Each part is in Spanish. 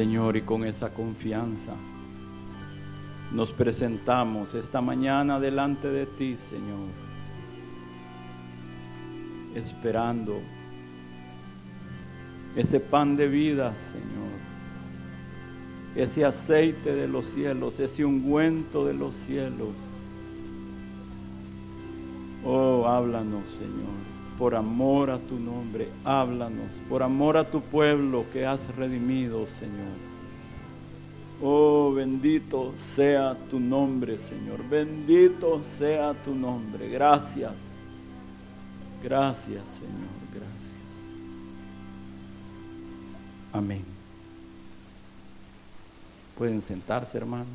Señor, y con esa confianza nos presentamos esta mañana delante de ti, Señor, esperando ese pan de vida, Señor, ese aceite de los cielos, ese ungüento de los cielos. Oh, háblanos, Señor, por amor a tu nombre, háblanos, por amor a tu pueblo que has redimido, Señor. Oh, bendito sea tu nombre, Señor. Bendito sea tu nombre. Gracias. Gracias, Señor. Gracias. Amén. Pueden sentarse, hermanos.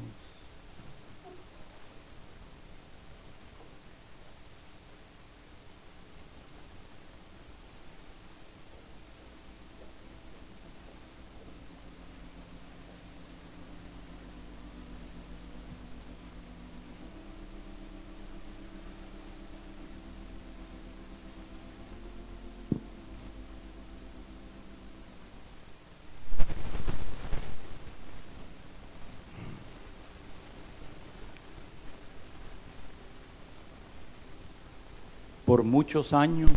Por muchos años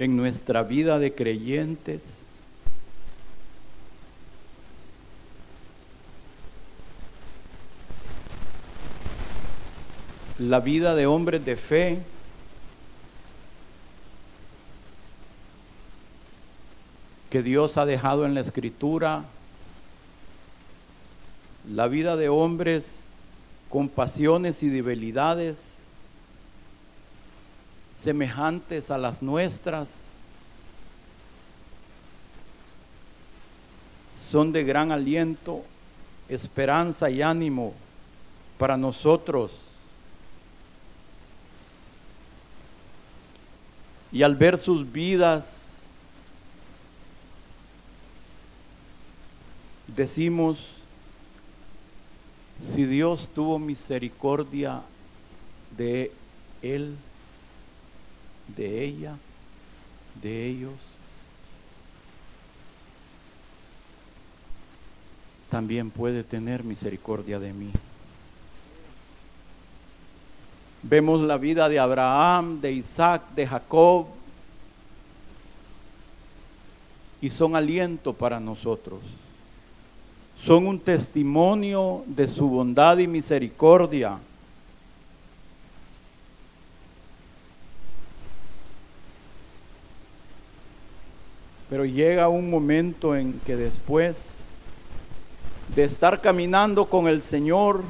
en nuestra vida de creyentes. La vida de hombres de fe. que Dios ha dejado en la escritura, la vida de hombres con pasiones y debilidades semejantes a las nuestras, son de gran aliento, esperanza y ánimo para nosotros. Y al ver sus vidas, decimos, si Dios tuvo misericordia de él, de ella, de ellos, también puede tener misericordia de mí. Vemos la vida de Abraham, de Isaac, de Jacob, y son aliento para nosotros son un testimonio de su bondad y misericordia. Pero llega un momento en que después de estar caminando con el Señor,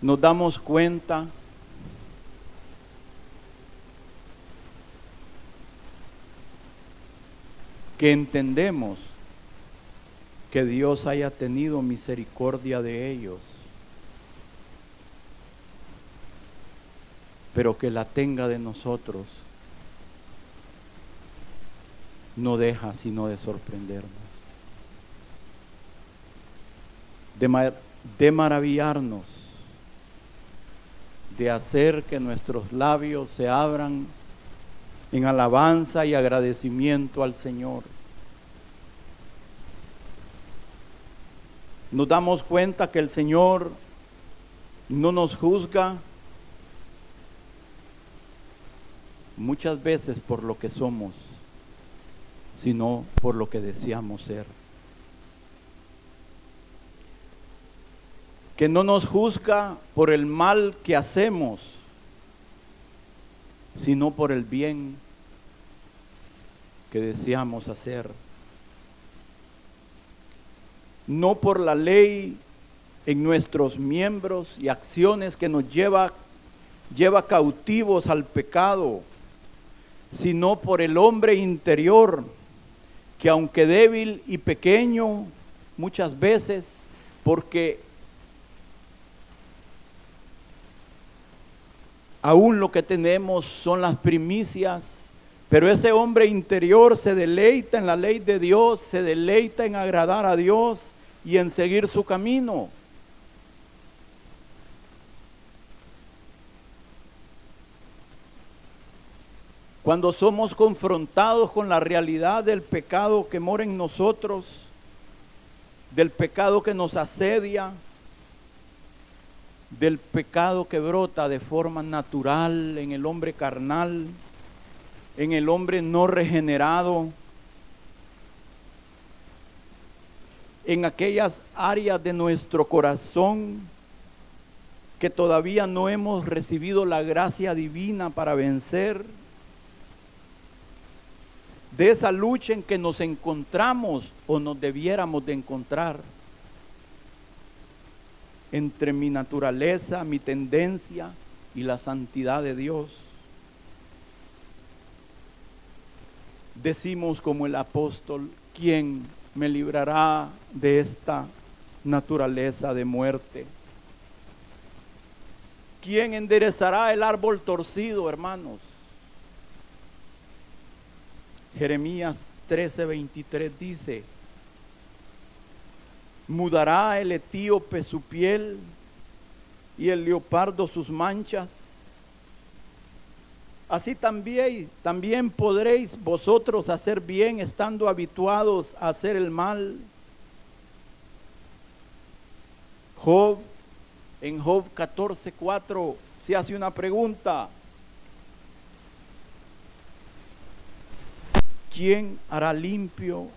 nos damos cuenta que entendemos que Dios haya tenido misericordia de ellos, pero que la tenga de nosotros no deja sino de sorprendernos, de, de maravillarnos, de hacer que nuestros labios se abran en alabanza y agradecimiento al Señor. Nos damos cuenta que el Señor no nos juzga muchas veces por lo que somos, sino por lo que deseamos ser. Que no nos juzga por el mal que hacemos, sino por el bien que deseamos hacer. No por la ley en nuestros miembros y acciones que nos lleva, lleva cautivos al pecado, sino por el hombre interior que aunque débil y pequeño muchas veces, porque Aún lo que tenemos son las primicias, pero ese hombre interior se deleita en la ley de Dios, se deleita en agradar a Dios y en seguir su camino. Cuando somos confrontados con la realidad del pecado que mora en nosotros, del pecado que nos asedia, del pecado que brota de forma natural en el hombre carnal, en el hombre no regenerado, en aquellas áreas de nuestro corazón que todavía no hemos recibido la gracia divina para vencer, de esa lucha en que nos encontramos o nos debiéramos de encontrar entre mi naturaleza, mi tendencia y la santidad de Dios. Decimos como el apóstol, ¿quién me librará de esta naturaleza de muerte? ¿Quién enderezará el árbol torcido, hermanos? Jeremías 13:23 dice, mudará el etíope su piel y el leopardo sus manchas. Así también, también podréis vosotros hacer bien estando habituados a hacer el mal. Job, en Job 14:4 se hace una pregunta. ¿Quién hará limpio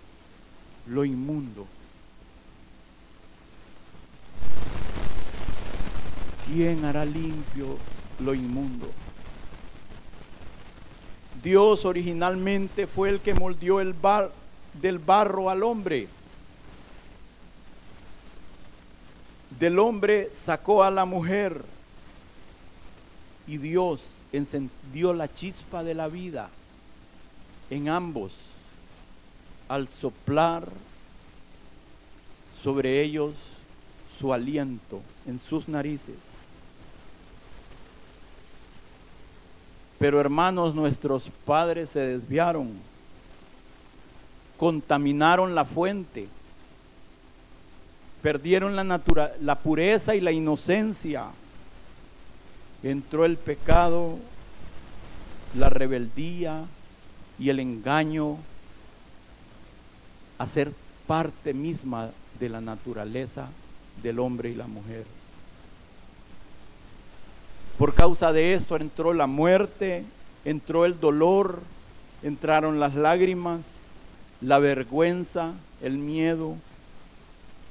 lo inmundo? ¿Quién hará limpio lo inmundo? Dios originalmente fue el que moldeó el bar, del barro al hombre. Del hombre sacó a la mujer y Dios encendió la chispa de la vida en ambos al soplar sobre ellos su aliento en sus narices. Pero hermanos, nuestros padres se desviaron, contaminaron la fuente, perdieron la, la pureza y la inocencia. Entró el pecado, la rebeldía, y el engaño a ser parte misma de la naturaleza del hombre y la mujer. Por causa de esto entró la muerte, entró el dolor, entraron las lágrimas, la vergüenza, el miedo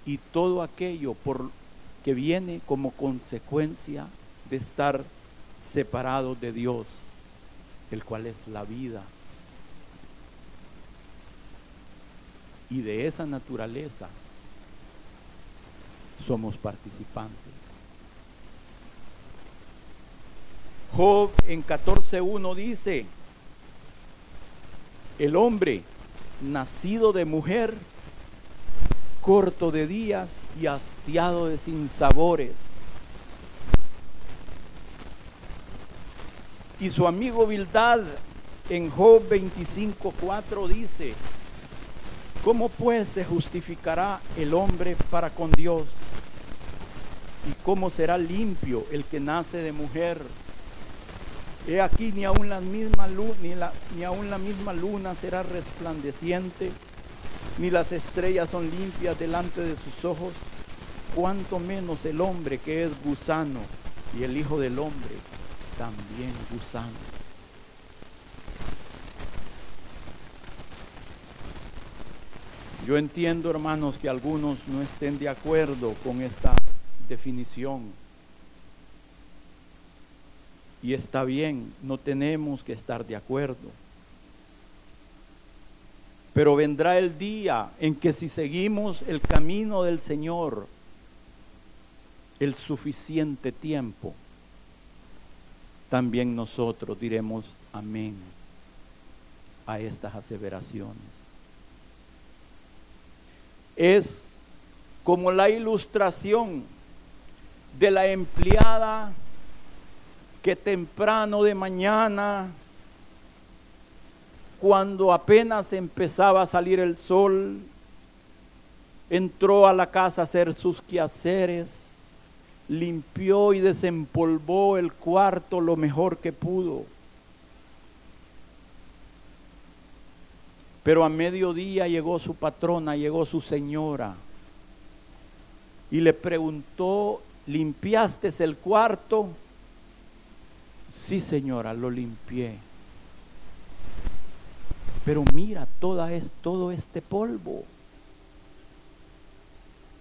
y todo aquello por que viene como consecuencia de estar separados de Dios, el cual es la vida. y de esa naturaleza somos participantes. Job en 14.1 dice, el hombre nacido de mujer, corto de días y hastiado de sinsabores. Y su amigo Bildad en Job 25.4 dice, ¿Cómo pues se justificará el hombre para con Dios? ¿Y cómo será limpio el que nace de mujer? He aquí ni aun la misma ni, la, ni la misma luna será resplandeciente, ni las estrellas son limpias delante de sus ojos, cuanto menos el hombre que es gusano y el Hijo del Hombre también gusano. Yo entiendo, hermanos, que algunos no estén de acuerdo con esta definición. Y está bien, no tenemos que estar de acuerdo. Pero vendrá el día en que si seguimos el camino del Señor el suficiente tiempo, también nosotros diremos amén a estas aseveraciones es como la ilustración de la empleada que temprano de mañana, cuando apenas empezaba a salir el sol, entró a la casa a hacer sus quehaceres, limpió y desempolvó el cuarto lo mejor que pudo. Pero a mediodía llegó su patrona, llegó su señora y le preguntó, ¿limpiaste el cuarto? Sí, señora, lo limpié. Pero mira, toda es, todo este polvo.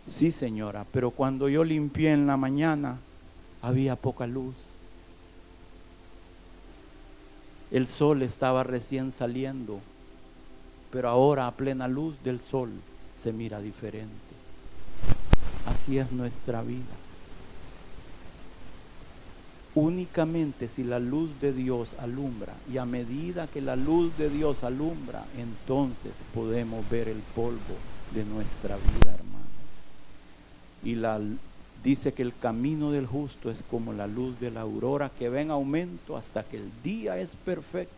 Sí, señora, pero cuando yo limpié en la mañana, había poca luz. El sol estaba recién saliendo, pero ahora a plena luz del sol se mira diferente. Así es nuestra vida. Únicamente si la luz de Dios alumbra y a medida que la luz de Dios alumbra, entonces podemos ver el polvo de nuestra vida, hermano. Y la dice que el camino del justo es como la luz de la aurora que va en aumento hasta que el día es perfecto.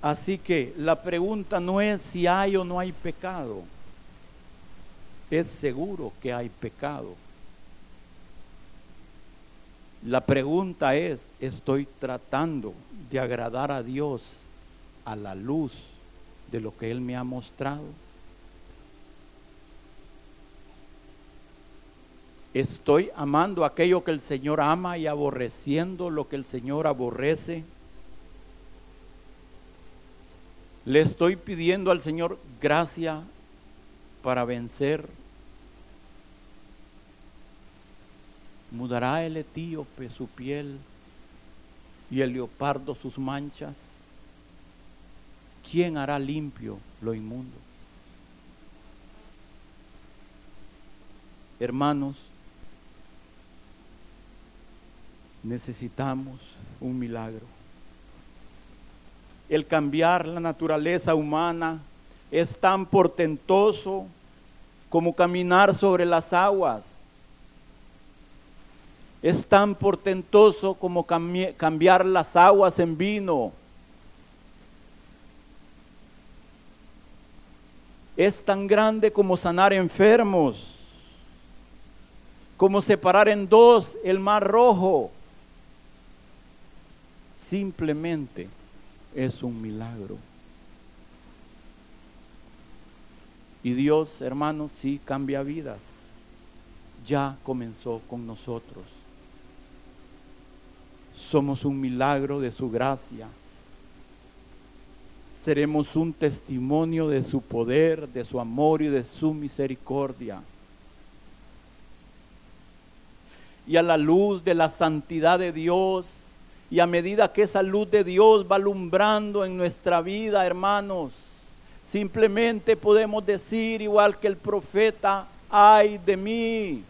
Así que la pregunta no es si hay o no hay pecado. Es seguro que hay pecado. La pregunta es, ¿estoy tratando de agradar a Dios a la luz de lo que Él me ha mostrado? Estoy amando aquello que el Señor ama y aborreciendo lo que el Señor aborrece. Le estoy pidiendo al Señor gracia para vencer. Mudará el etíope su piel y el leopardo sus manchas. ¿Quién hará limpio lo inmundo? Hermanos, necesitamos un milagro. El cambiar la naturaleza humana es tan portentoso como caminar sobre las aguas. Es tan portentoso como cambiar las aguas en vino. Es tan grande como sanar enfermos, como separar en dos el mar rojo simplemente es un milagro. Y Dios, hermanos, sí cambia vidas. Ya comenzó con nosotros. Somos un milagro de su gracia. Seremos un testimonio de su poder, de su amor y de su misericordia. Y a la luz de la santidad de Dios, y a medida que esa luz de Dios va alumbrando en nuestra vida, hermanos, simplemente podemos decir, igual que el profeta, ay de mí.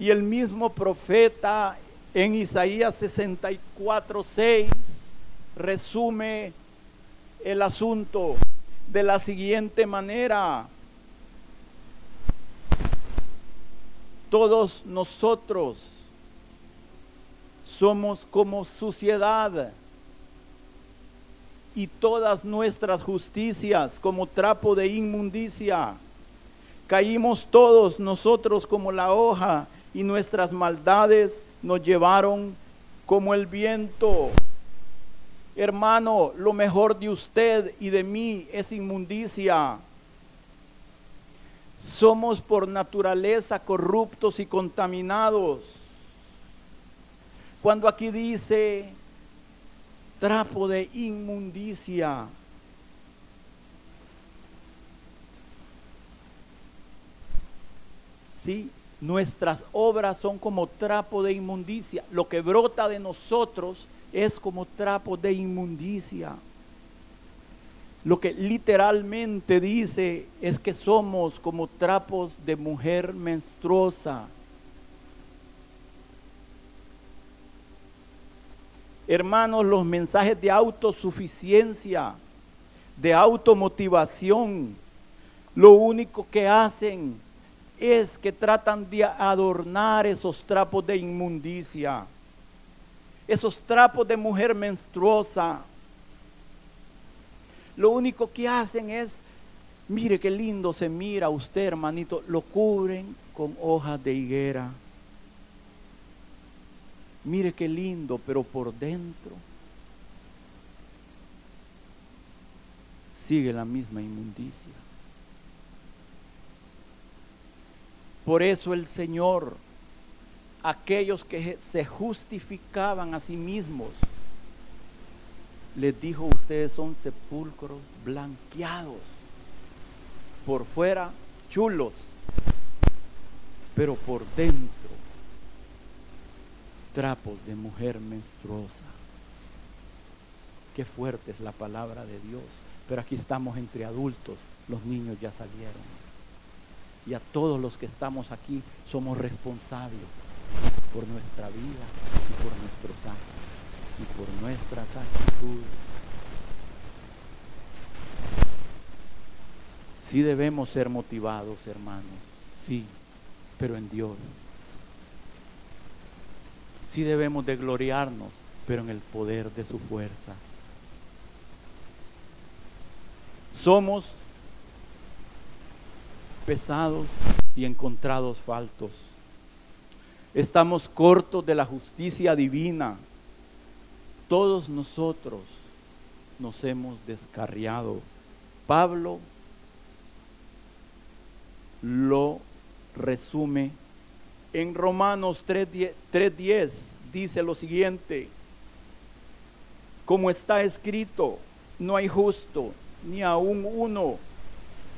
Y el mismo profeta en Isaías 64, 6 resume el asunto de la siguiente manera. Todos nosotros somos como suciedad y todas nuestras justicias como trapo de inmundicia. Caímos todos nosotros como la hoja y nuestras maldades nos llevaron como el viento. Hermano, lo mejor de usted y de mí es inmundicia. Somos por naturaleza corruptos y contaminados. Cuando aquí dice trapo de inmundicia, ¿sí? Nuestras obras son como trapo de inmundicia. Lo que brota de nosotros es como trapo de inmundicia. Lo que literalmente dice es que somos como trapos de mujer menstruosa. Hermanos, los mensajes de autosuficiencia, de automotivación, lo único que hacen es que tratan de adornar esos trapos de inmundicia, esos trapos de mujer menstruosa lo único que hacen es Mire qué lindo se mira usted, hermanito. Lo cubren con hojas de higuera. Mire qué lindo, pero por dentro sigue la misma inmundicia. Por eso el Señor, aquellos que se justificaban a sí mismos, les dijo, ustedes son sepulcros blanqueados, por fuera chulos, pero por dentro trapos de mujer menstruosa. Qué fuerte es la palabra de Dios. Pero aquí estamos entre adultos, los niños ya salieron. Y a todos los que estamos aquí somos responsables por nuestra vida y por nuestros actos y por nuestras actitudes. Sí debemos ser motivados, hermanos, sí, pero en Dios. Sí debemos de gloriarnos, pero en el poder de su fuerza. Somos pesados y encontrados faltos. Estamos cortos de la justicia divina. Todos nosotros nos hemos descarriado. Pablo lo resume en Romanos 3.10 dice lo siguiente, como está escrito, no hay justo, ni aún uno,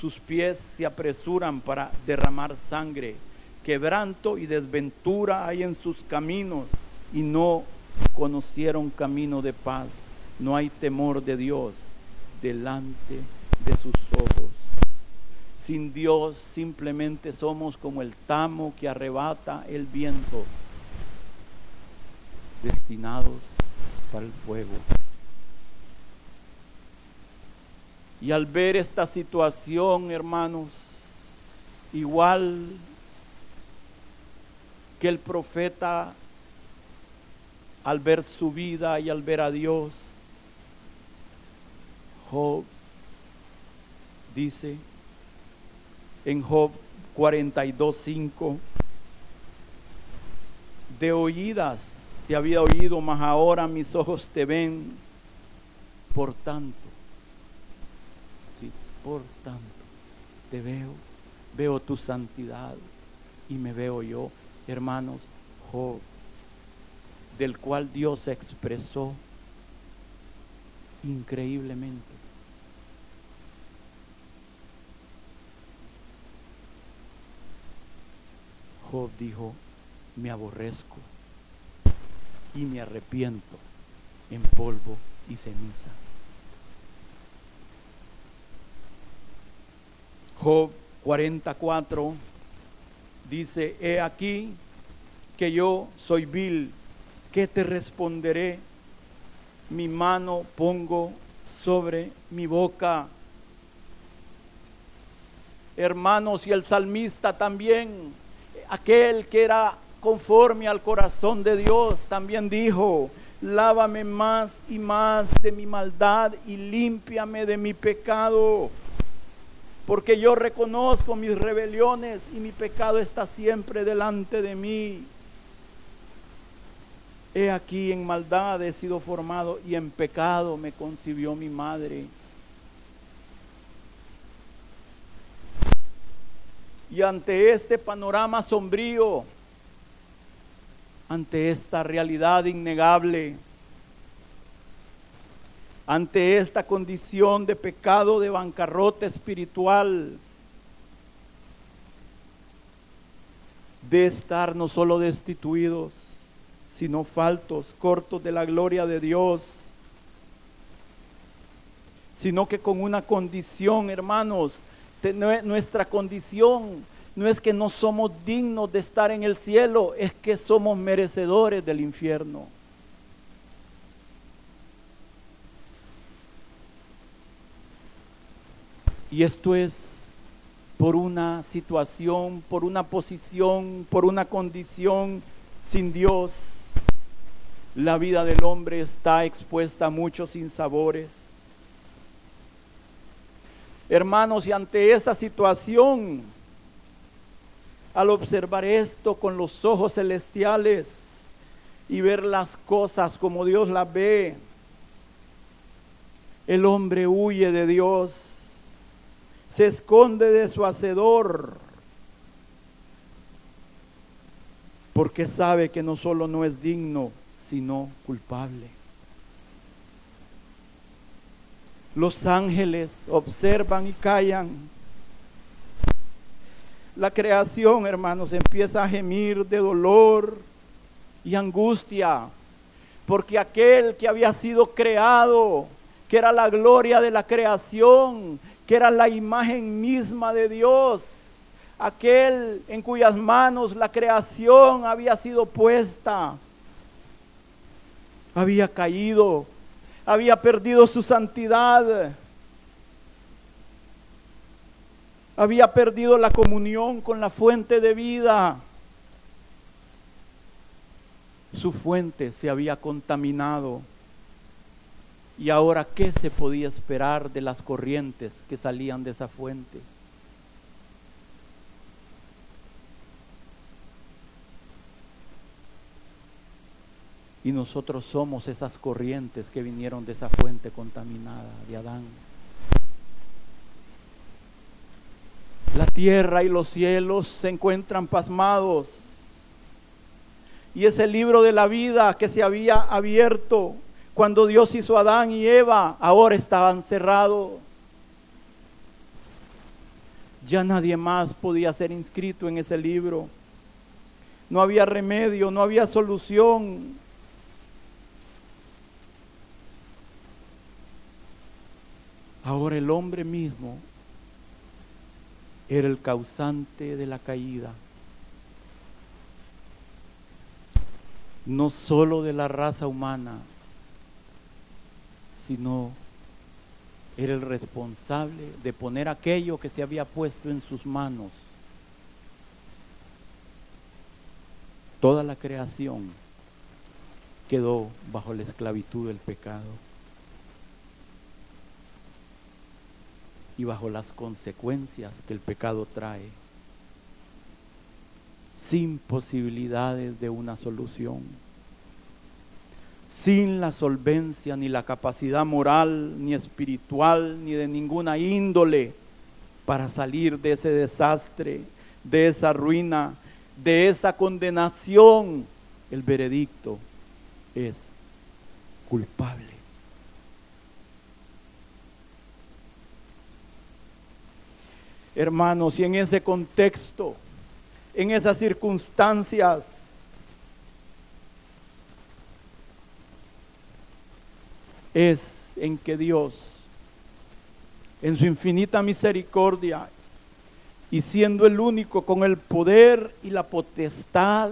sus pies se apresuran para derramar sangre, quebranto y desventura hay en sus caminos y no conocieron camino de paz, no hay temor de Dios delante de sus ojos. Sin Dios simplemente somos como el tamo que arrebata el viento, destinados para el fuego. Y al ver esta situación, hermanos, igual que el profeta, al ver su vida y al ver a Dios, Job dice, en Job 42.5. De oídas te había oído, mas ahora mis ojos te ven. Por tanto, por tanto, te veo, veo tu santidad y me veo yo, hermanos, Job, del cual Dios expresó increíblemente Job dijo, me aborrezco y me arrepiento en polvo y ceniza. Job 44 dice, he aquí que yo soy vil, ¿qué te responderé? Mi mano pongo sobre mi boca. Hermanos, y el salmista también aquel que era conforme al corazón de Dios, también dijo, lávame más y más de mi maldad y límpiame de mi pecado, porque yo reconozco mis rebeliones y mi pecado está siempre delante de mí. He aquí en maldad he sido formado y en pecado me concibió mi madre. Y ante este panorama sombrío, ante esta realidad innegable, ante esta condición de pecado, de bancarrota espiritual, de estar no solo destituidos, sino faltos, cortos de la gloria de Dios, sino que con una condición, hermanos, nuestra condición no es que no somos dignos de estar en el cielo, es que somos merecedores del infierno. Y esto es por una situación, por una posición, por una condición sin Dios. La vida del hombre está expuesta a muchos sinsabores. Hermanos, y ante esa situación, al observar esto con los ojos celestiales y ver las cosas como Dios las ve, el hombre huye de Dios, se esconde de su hacedor, porque sabe que no solo no es digno, sino culpable. Los ángeles observan y callan. La creación, hermanos, empieza a gemir de dolor y angustia, porque aquel que había sido creado, que era la gloria de la creación, que era la imagen misma de Dios, aquel en cuyas manos la creación había sido puesta, había caído, había perdido su santidad, había perdido la comunión con la fuente de vida. Su fuente se había contaminado. Y ahora, ¿qué se podía esperar de las corrientes que salían de esa fuente? Y nosotros somos esas corrientes que vinieron de esa fuente contaminada de Adán. La tierra y los cielos se encuentran pasmados. Y ese libro de la vida que se había abierto cuando Dios hizo a Adán y Eva, ahora estaban cerrados. Ya nadie más podía ser inscrito en ese libro. No había remedio, no había solución. Ahora el hombre mismo era el causante de la caída. No solo de la raza humana, sino era el responsable de poner aquello que se había puesto en sus manos. Toda la creación quedó bajo la esclavitud del pecado. y bajo las consecuencias que el pecado trae, sin posibilidades de una solución, sin la solvencia ni la capacidad moral, ni espiritual, ni de ninguna índole para salir de ese desastre, de esa ruina, de esa condenación, el veredicto es culpable. Hermanos, y en ese contexto, en esas circunstancias, es en que Dios, en su infinita misericordia, y siendo el único con el poder y la potestad,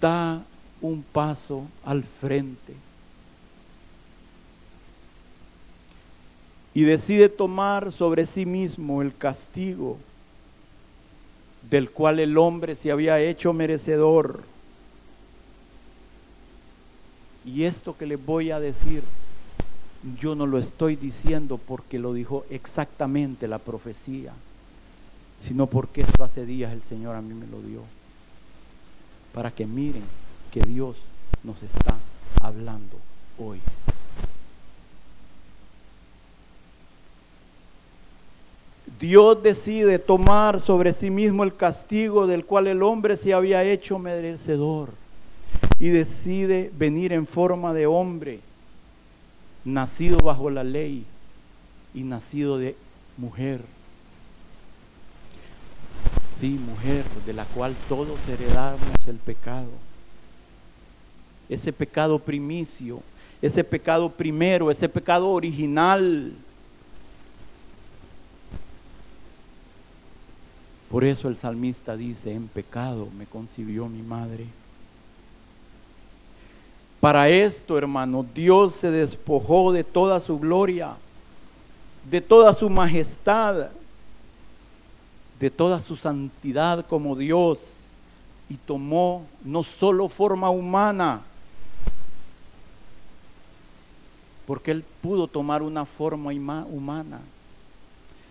da un paso al frente y decide tomar sobre sí mismo el castigo del cual el hombre se había hecho merecedor. Y esto que les voy a decir, yo no lo estoy diciendo porque lo dijo exactamente la profecía, sino porque esto hace días el Señor a mí me lo dio. Para que miren que Dios nos está hablando hoy. Dios decide tomar sobre sí mismo el castigo del cual el hombre se había hecho merecedor y decide venir en forma de hombre, nacido bajo la ley y nacido de mujer. Sí, mujer, de la cual todos heredamos el pecado. Ese pecado primicio, ese pecado primero, ese pecado original Por eso el salmista dice, en pecado me concibió mi madre. Para esto, hermano, Dios se despojó de toda su gloria, de toda su majestad, de toda su santidad como Dios y tomó no solo forma humana, porque Él pudo tomar una forma humana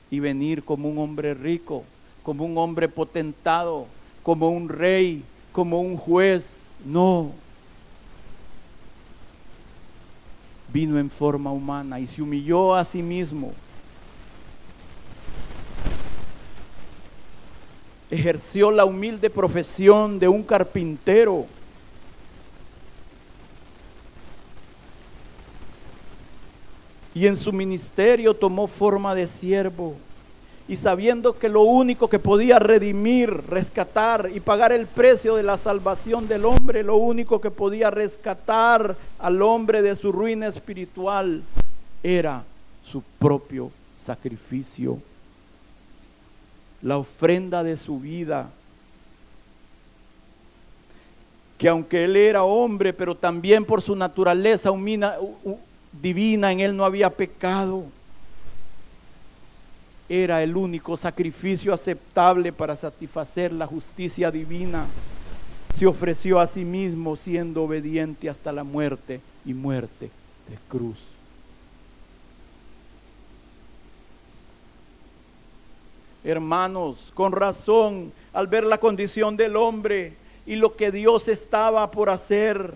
y venir como un hombre rico, como un hombre potentado, como un rey, como un juez. No. Vino en forma humana y se humilló a sí mismo. Ejerció la humilde profesión de un carpintero. Y en su ministerio tomó forma de siervo y sabiendo que lo único que podía redimir, rescatar y pagar el precio de la salvación del hombre, lo único que podía rescatar al hombre de su ruina espiritual, era su propio sacrificio, la ofrenda de su vida. Que aunque él era hombre, pero también por su naturaleza divina, en él no había pecado era el único sacrificio aceptable para satisfacer la justicia divina. Se ofreció a sí mismo siendo obediente hasta la muerte y muerte de cruz. Hermanos, con razón, al ver la condición del hombre y lo que Dios estaba por hacer,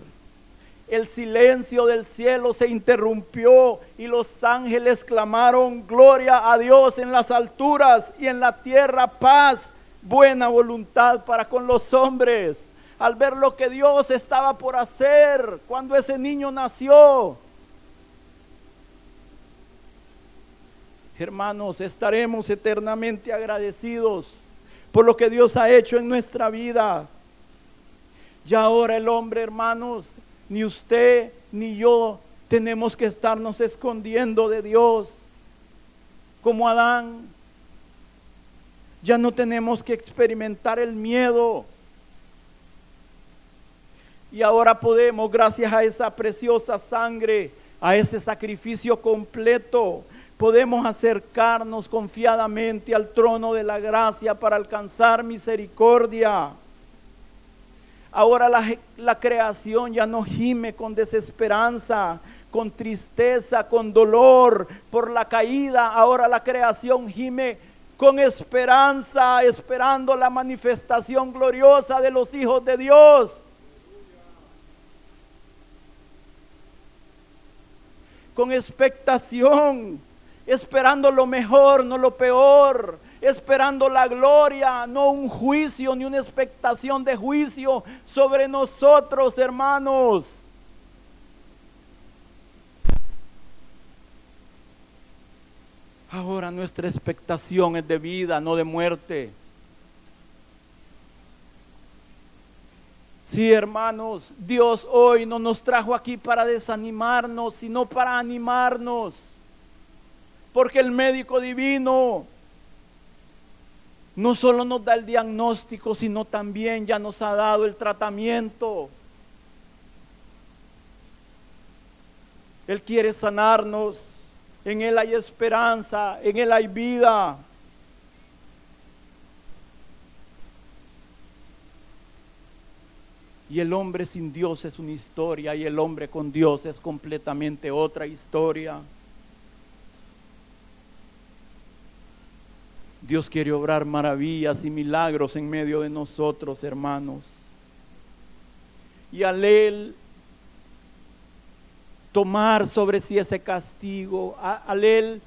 el silencio del cielo se interrumpió y los ángeles clamaron, gloria a Dios en las alturas y en la tierra paz, buena voluntad para con los hombres. Al ver lo que Dios estaba por hacer cuando ese niño nació. Hermanos, estaremos eternamente agradecidos por lo que Dios ha hecho en nuestra vida. Ya ahora el hombre, hermanos, ni usted ni yo tenemos que estarnos escondiendo de Dios como Adán. Ya no tenemos que experimentar el miedo. Y ahora podemos, gracias a esa preciosa sangre, a ese sacrificio completo, podemos acercarnos confiadamente al trono de la gracia para alcanzar misericordia. Ahora la, creación ya no gime con desesperanza, con tristeza, con dolor por la caída. Ahora la creación gime con esperanza, esperando la manifestación gloriosa de los hijos de Dios. Con expectación, esperando lo mejor, no lo peor esperando la gloria, no un juicio ni una expectación de juicio sobre nosotros, hermanos. Ahora nuestra expectación es de vida, no de muerte. Sí, hermanos, Dios hoy no nos trajo aquí para desanimarnos, sino para animarnos. Porque el médico divino no solo nos da el diagnóstico, sino también ya nos ha dado el tratamiento. Él quiere sanarnos. En Él hay esperanza, en Él hay vida. Y el hombre sin Dios es una historia y el hombre con Dios es completamente otra historia. Dios quiere obrar maravillas y milagros en medio de nosotros, hermanos. Y al Él tomar sobre sí ese castigo, al Él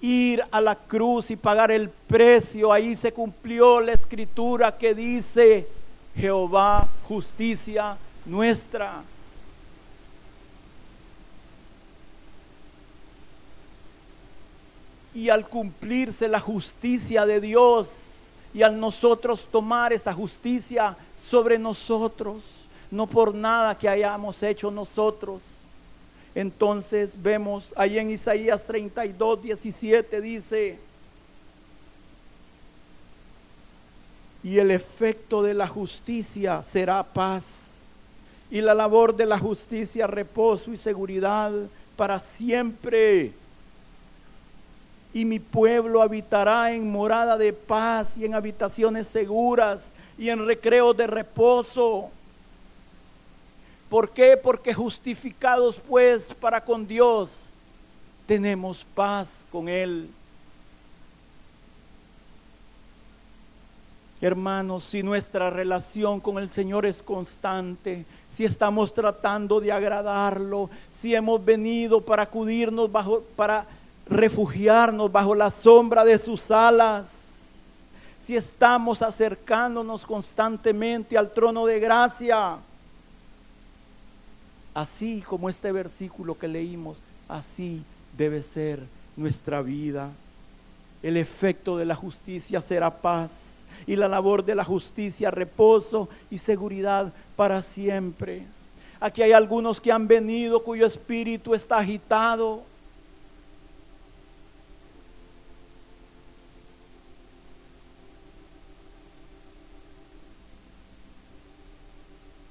ir a la cruz y pagar el precio, ahí se cumplió la escritura que dice, Jehová, justicia nuestra. Y al cumplirse la justicia de Dios y al nosotros tomar esa justicia sobre nosotros, no por nada que hayamos hecho nosotros. Entonces vemos ahí en Isaías 32, 17 dice, y el efecto de la justicia será paz, y la labor de la justicia reposo y seguridad para siempre. Y mi pueblo habitará en morada de paz y en habitaciones seguras y en recreos de reposo. ¿Por qué? Porque justificados pues para con Dios, tenemos paz con Él. Hermanos, si nuestra relación con el Señor es constante, si estamos tratando de agradarlo, si hemos venido para acudirnos bajo, para refugiarnos bajo la sombra de sus alas, si estamos acercándonos constantemente al trono de gracia, así como este versículo que leímos, así debe ser nuestra vida. El efecto de la justicia será paz y la labor de la justicia reposo y seguridad para siempre. Aquí hay algunos que han venido cuyo espíritu está agitado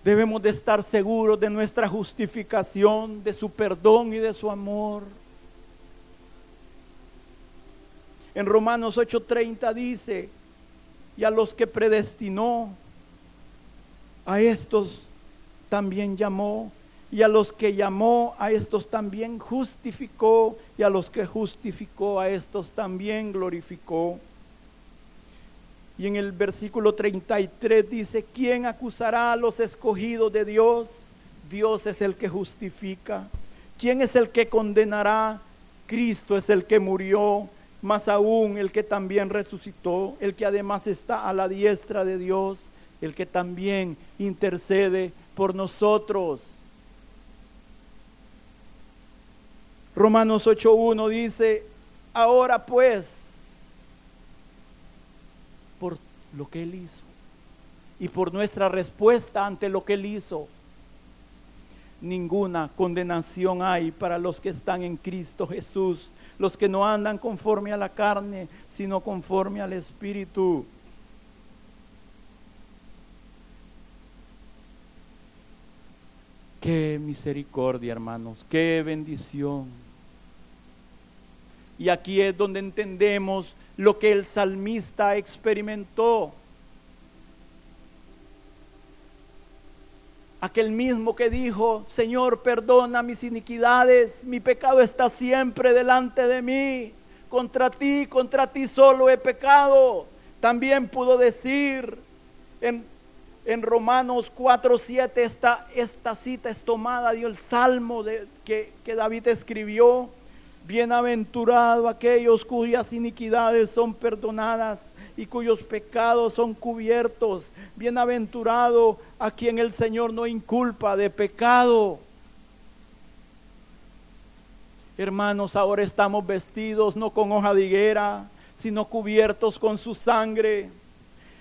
Debemos de estar seguros de nuestra justificación, de su perdón y de su amor. En Romanos 8:30 dice, y a los que predestinó, a estos también llamó, y a los que llamó, a estos también justificó, y a los que justificó, a estos también glorificó. Y en el versículo 33 dice, ¿quién acusará a los escogidos de Dios? Dios es el que justifica. ¿Quién es el que condenará? Cristo es el que murió, más aún el que también resucitó, el que además está a la diestra de Dios, el que también intercede por nosotros. Romanos 8.1 dice, ahora pues, por lo que Él hizo y por nuestra respuesta ante lo que Él hizo. Ninguna condenación hay para los que están en Cristo Jesús, los que no andan conforme a la carne, sino conforme al Espíritu. Qué misericordia, hermanos, qué bendición. Y aquí es donde entendemos lo que el salmista experimentó. Aquel mismo que dijo, Señor, perdona mis iniquidades, mi pecado está siempre delante de mí. Contra ti, contra ti solo he pecado. También pudo decir en, en Romanos 4, 7, esta, esta cita es tomada del Salmo de, que, que David escribió Bienaventurado aquellos cuyas iniquidades son perdonadas y cuyos pecados son cubiertos. Bienaventurado a quien el Señor no inculpa de pecado. Hermanos, ahora estamos vestidos no con hoja de higuera, sino cubiertos con su sangre.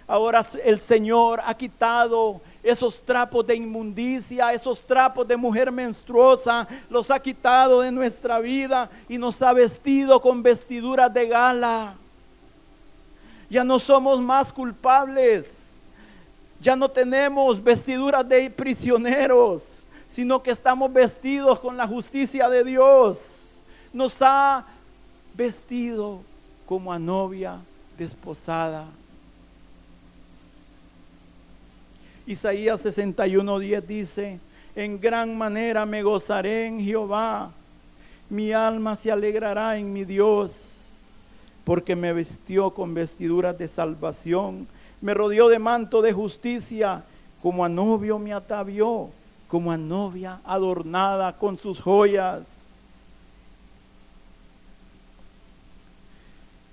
Ahora el Señor ha quitado esos trapos de inmundicia, esos trapos de mujer menstruosa, los ha quitado de nuestra vida y nos ha vestido con vestiduras de gala. Ya no somos más culpables, ya no tenemos vestiduras de prisioneros, sino que estamos vestidos con la justicia de Dios. Nos ha vestido como a novia desposada. Isaías 61:10 dice, en gran manera me gozaré en Jehová, mi alma se alegrará en mi Dios, porque me vistió con vestiduras de salvación, me rodeó de manto de justicia, como a novio me atavió, como a novia adornada con sus joyas.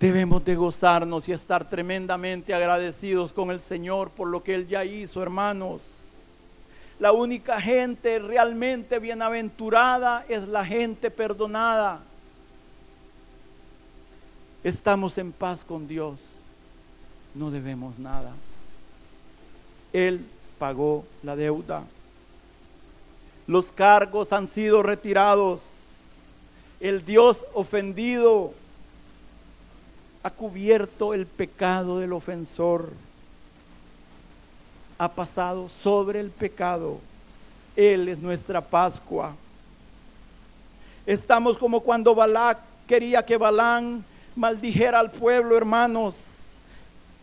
Debemos de gozarnos y estar tremendamente agradecidos con el Señor por lo que Él ya hizo, hermanos. La única gente realmente bienaventurada es la gente perdonada. Estamos en paz con Dios. No debemos nada. Él pagó la deuda. Los cargos han sido retirados. El Dios ofendido ha cubierto el pecado del ofensor. ha pasado sobre el pecado. Él es nuestra Pascua. Estamos como cuando Balac quería que Balán maldijera al pueblo, hermanos.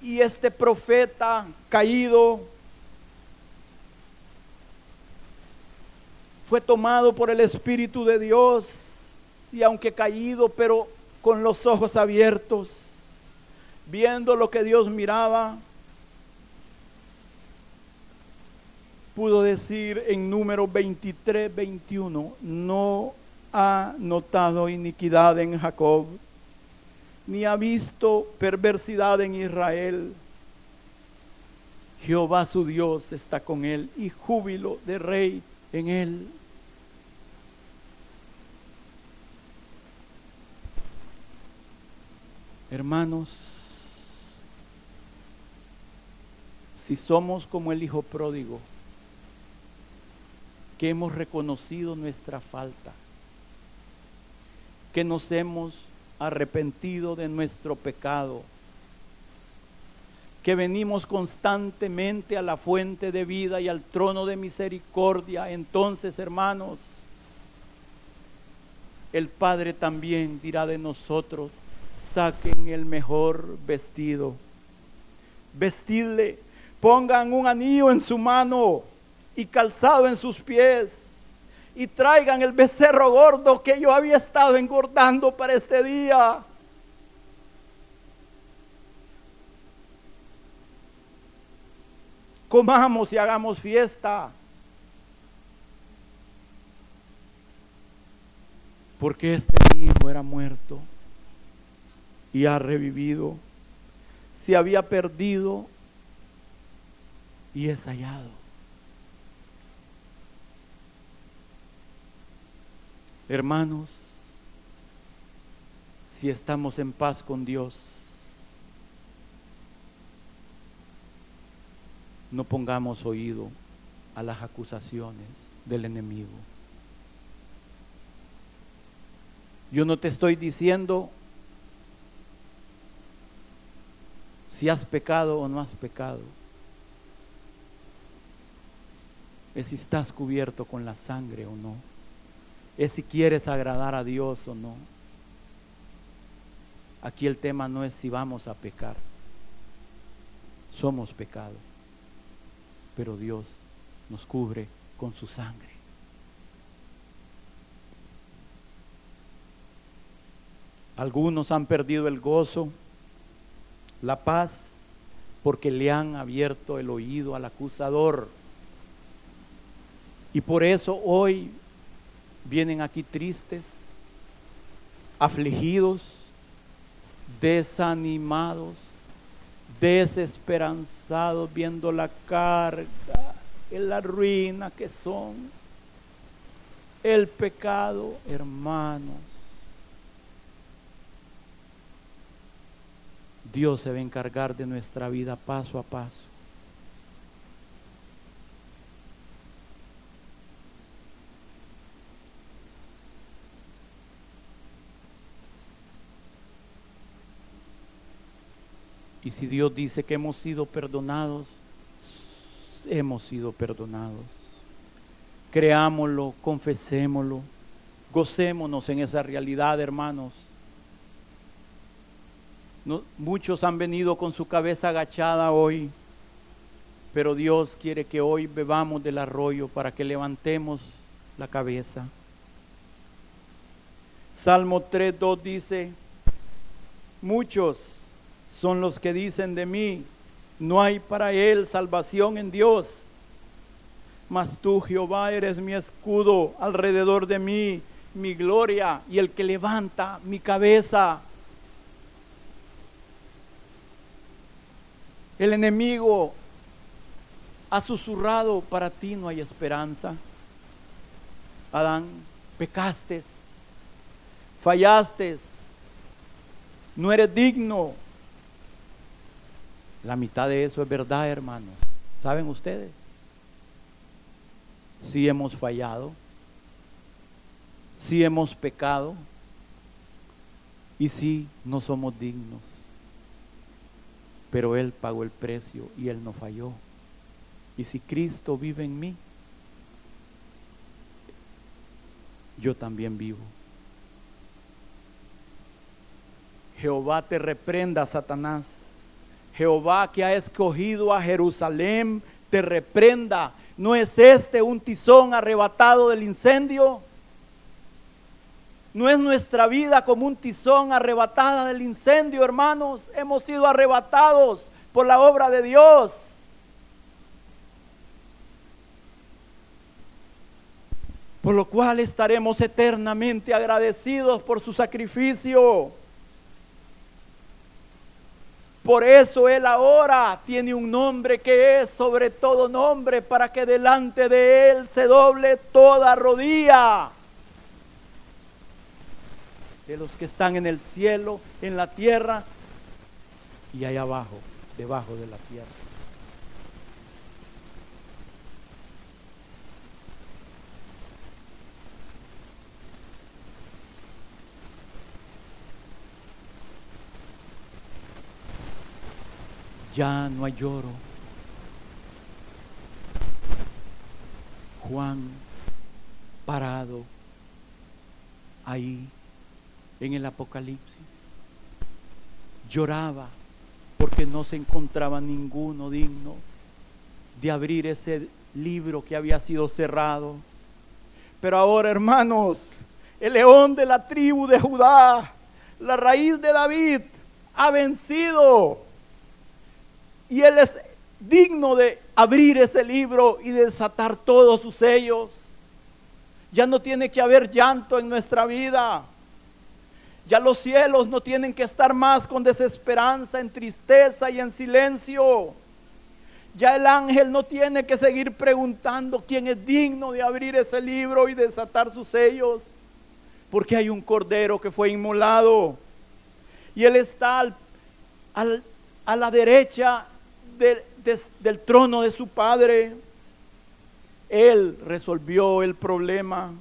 Y este profeta caído fue tomado por el Espíritu de Dios y aunque caído, pero con los ojos abiertos, viendo lo que Dios miraba, pudo decir en número 23, 21, no ha notado iniquidad en Jacob, ni ha visto perversidad en Israel. Jehová su Dios está con él y júbilo de rey en él. Hermanos, si somos como el hijo pródigo, que hemos reconocido nuestra falta, que nos hemos arrepentido de nuestro pecado, que venimos constantemente a la fuente de vida y al trono de misericordia, entonces hermanos, el Padre también dirá de nosotros, saquen el mejor vestido, vestirle, pongan un anillo en su mano y calzado en sus pies y traigan el becerro gordo que yo había estado engordando para este día. Comamos y hagamos fiesta. Porque este hijo era muerto y ha revivido. Se había perdido y es hallado. Hermanos, si estamos en paz con Dios, no pongamos oído a las acusaciones del enemigo. Yo no te estoy diciendo si has pecado o no has pecado. Es si estás cubierto con la sangre o no es si quieres agradar a Dios o no. Aquí el tema no es si vamos a pecar. Somos pecado. Pero Dios nos cubre con su sangre. Algunos han perdido el gozo, la paz, porque le han abierto el oído al acusador. Y por eso hoy vienen aquí tristes, afligidos, desanimados, desesperanzados, viendo la carga, la ruina que son, el pecado, hermanos. Dios se va a encargar de nuestra vida paso a paso. Y si Dios dice que hemos sido perdonados, hemos sido perdonados. Creámoslo, confesémoslo, gocémonos en esa realidad, hermanos. muchos han venido con su cabeza agachada hoy, pero Dios quiere que hoy bebamos del arroyo para que levantemos la cabeza. Salmo 3.2 dice, muchos son los que dicen de mí, no hay para él salvación en Dios. Mas tú, Jehová, eres mi escudo alrededor de mí, mi gloria y el que levanta mi cabeza. El enemigo ha susurrado, para ti no hay esperanza. Adán, pecaste, fallaste, no eres digno, la mitad de eso es verdad, hermanos. ¿Saben ustedes? Si hemos fallado, si hemos pecado y si no somos dignos. Pero Él pagó el precio y Él no falló. Y si Cristo vive en mí, yo también vivo. Jehová te reprenda, Satanás. Jehová que ha escogido a Jerusalén, te reprenda. ¿No es este un tizón arrebatado del incendio? ¿No es nuestra vida como un tizón arrebatada del incendio, hermanos? Hemos sido arrebatados por la obra de Dios. Por lo cual estaremos eternamente agradecidos por su sacrificio. Por eso Él ahora tiene un nombre que es sobre todo nombre, para que delante de Él se doble toda rodilla. De los que están en el cielo, en la tierra y allá abajo, debajo de la tierra. Ya no hay lloro. Juan parado ahí en el Apocalipsis lloraba porque no se encontraba ninguno digno de abrir ese libro que había sido cerrado. Pero ahora, hermanos, el león de la tribu de Judá, la raíz de David, ha vencido y Él es digno de abrir ese libro y desatar todos sus sellos. Ya no tiene que haber llanto en nuestra vida. Ya los cielos no tienen que estar más con desesperanza, en tristeza y en silencio. Ya el ángel no tiene que seguir preguntando quién es digno de abrir ese libro y desatar sus sellos. Porque hay un cordero que fue inmolado. Y él está a la derecha del trono de su Padre. Él resolvió el problema.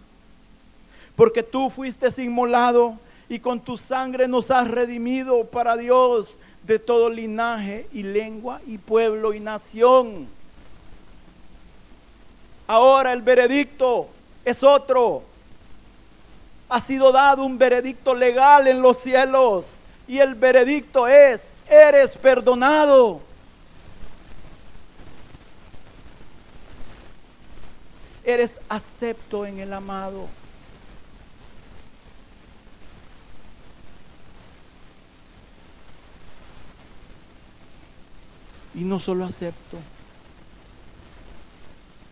Porque tú fuiste inmolado y con tu sangre nos has redimido para Dios de todo linaje y lengua y pueblo y nación. Ahora el veredicto es otro. Ha sido dado un veredicto legal en los cielos y el veredicto es, eres perdonado. Eres acepto en el amado. Y no solo acepto,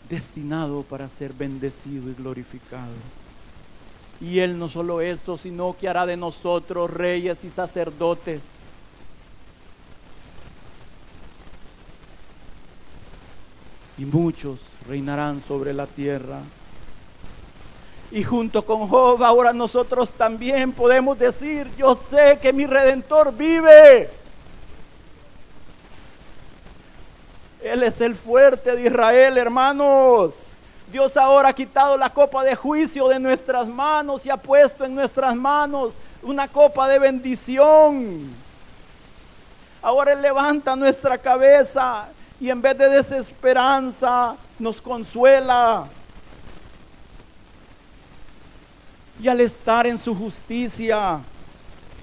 destinado para ser bendecido y glorificado. Y Él no solo eso, sino que hará de nosotros reyes y sacerdotes y muchos reinarán sobre la tierra. Y junto con Job ahora nosotros también podemos decir, yo sé que mi redentor vive. Él es el fuerte de Israel, hermanos. Dios ahora ha quitado la copa de juicio de nuestras manos y ha puesto en nuestras manos una copa de bendición. Ahora Él levanta nuestra cabeza y en vez de desesperanza nos consuela. Y al estar en su justicia,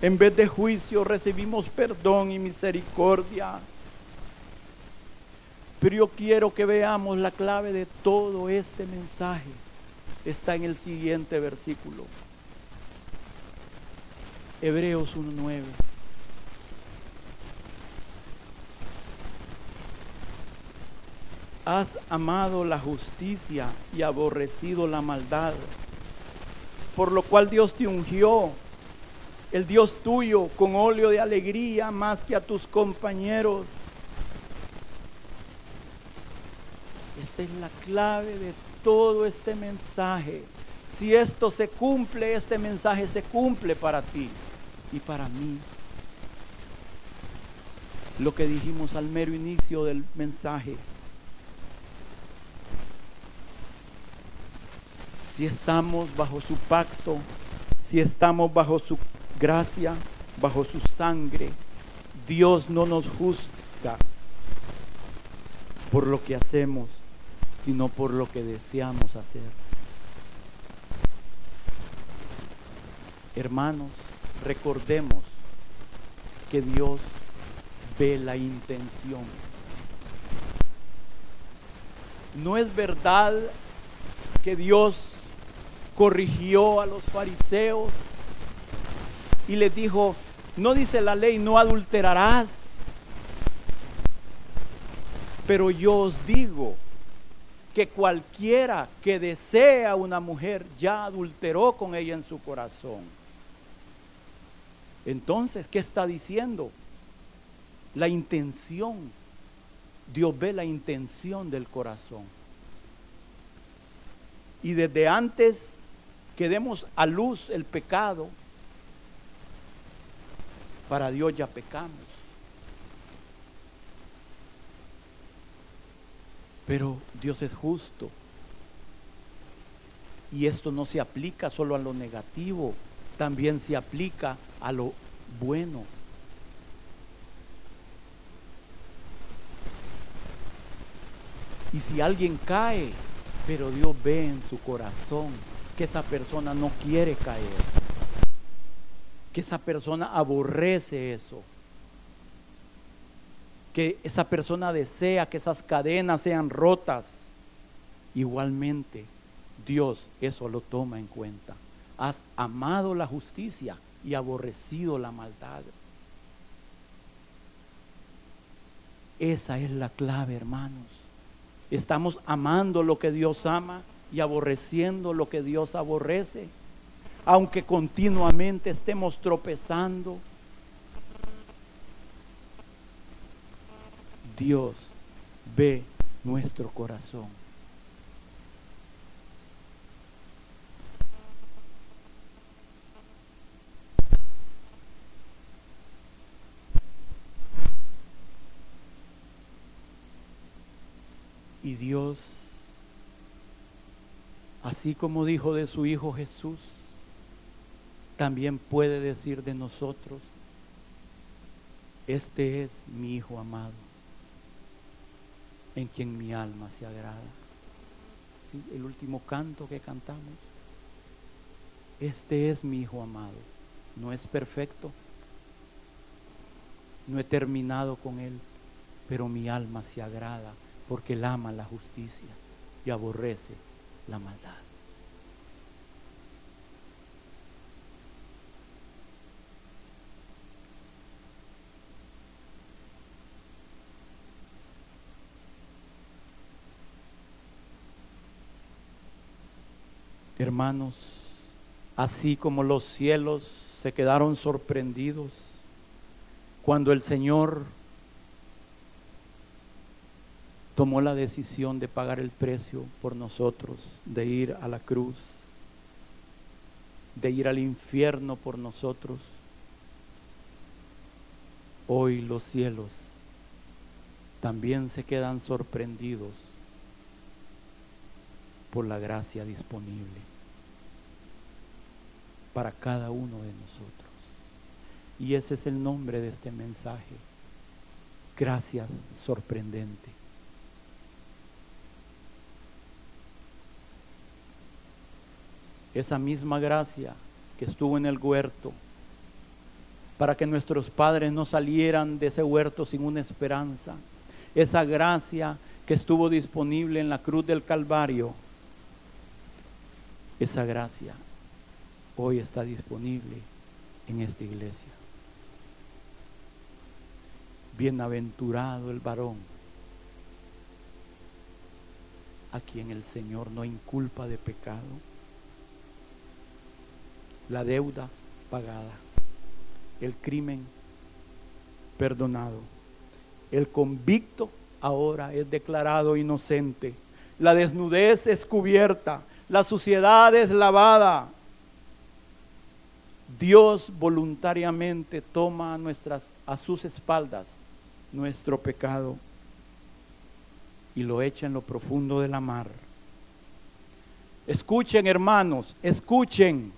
en vez de juicio, recibimos perdón y misericordia. Pero yo quiero que veamos la clave de todo este mensaje. Está en el siguiente versículo. Hebreos 1.9. has amado la justicia y aborrecido la maldad, por lo cual Dios te ungió, el Dios tuyo, con óleo de alegría más que a tus compañeros. Esta es la clave de todo este mensaje. Si esto se cumple, este mensaje se cumple para ti y para mí. Lo que dijimos al mero inicio del mensaje. Si estamos bajo su pacto, si estamos bajo su gracia, bajo su sangre, Dios no nos juzga. por lo que hacemos, sino por lo que deseamos hacer. Hermanos, recordemos que Dios ve la intención. No es verdad que Dios corrigió a los fariseos y les dijo, no dice la ley, no adulterarás. Pero yo os digo que cualquiera que desea una mujer ya adulteró con ella en su corazón. Entonces, ¿qué está diciendo? La intención. Dios ve la intención del corazón. Y desde antes que demos a luz el pecado, para Dios ya pecamos. Pero Dios es justo. Y esto no se aplica solo a lo negativo, también se aplica a lo bueno. Y si alguien cae, pero Dios ve en su corazón que esa persona no quiere caer, que esa persona aborrece eso, que esa persona desea que esas cadenas sean rotas, igualmente Dios eso lo toma en cuenta. Has amado la justicia y aborrecido la maldad. Esa es la clave, hermanos. Estamos amando lo que Dios ama y aborreciendo lo que Dios aborrece. Aunque continuamente estemos tropezando, Dios ve nuestro corazón. Y Dios, así como dijo de su Hijo Jesús, también puede decir de nosotros, este es mi Hijo amado, en quien mi alma se agrada. El último canto que cantamos, este es mi Hijo amado, no es perfecto, no he terminado con Él, pero mi alma se agrada porque él ama la justicia y aborrece la maldad. Hermanos, así como los cielos se quedaron sorprendidos cuando el Señor tomó la decisión de pagar el precio por nosotros, de ir a la cruz, de ir al infierno por nosotros. Hoy los cielos también se quedan sorprendidos por la gracia disponible para cada uno de nosotros. Y ese es el nombre de este mensaje. Gracias sorprendente. Esa misma gracia que estuvo en el huerto, para que nuestros padres no salieran de ese huerto sin una esperanza, esa gracia que estuvo disponible en la cruz del Calvario, esa gracia hoy está disponible en esta iglesia. Bienaventurado el varón a quien el Señor no inculpa de pecado la deuda pagada, el crimen perdonado. El convicto ahora es declarado inocente. La desnudez es cubierta, la suciedad es lavada. Dios voluntariamente toma a, nuestras, a sus espaldas nuestro pecado y lo echa en lo profundo de la mar. Escuchen hermanos, escuchen.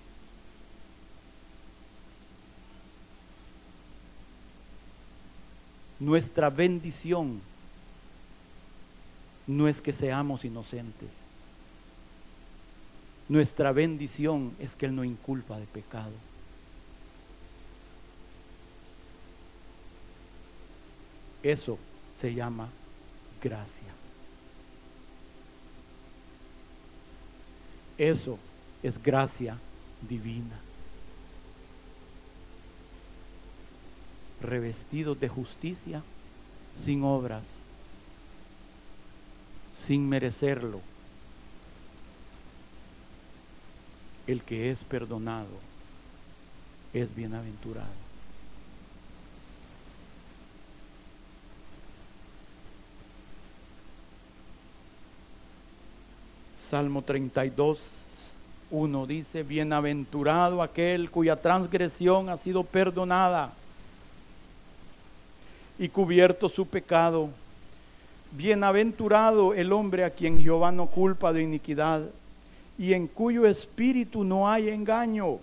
Nuestra bendición no es que seamos inocentes. Nuestra bendición es que Él no inculpa de pecado. Eso se llama gracia. Eso es gracia divina. Revestidos de justicia, sin obras, sin merecerlo. El que es perdonado es bienaventurado. Salmo 32, 1 dice, bienaventurado aquel cuya transgresión ha sido perdonada y cubierto su pecado. Bienaventurado el hombre a quien Jehová no culpa de iniquidad y en cuyo espíritu no hay engaño.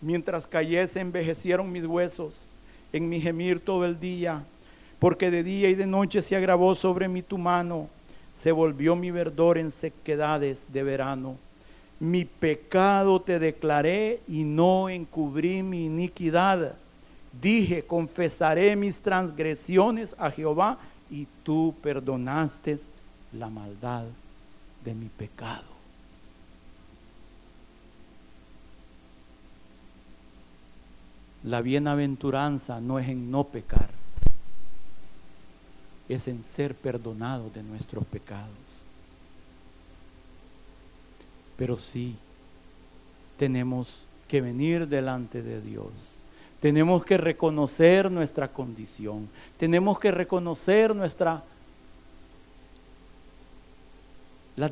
Mientras cayese envejecieron mis huesos en mi gemir todo el día, porque de día y de noche se agravó sobre mí tu mano se volvió mi verdor en sequedades de verano. Mi pecado te declaré y no encubrí mi iniquidad. Dije, confesaré mis transgresiones a Jehová y tú perdonaste la maldad de mi pecado. La bienaventuranza no es en no pecar es en ser perdonado de nuestros pecados. Pero sí, tenemos que venir delante de Dios. Tenemos que reconocer nuestra condición. Tenemos que reconocer nuestra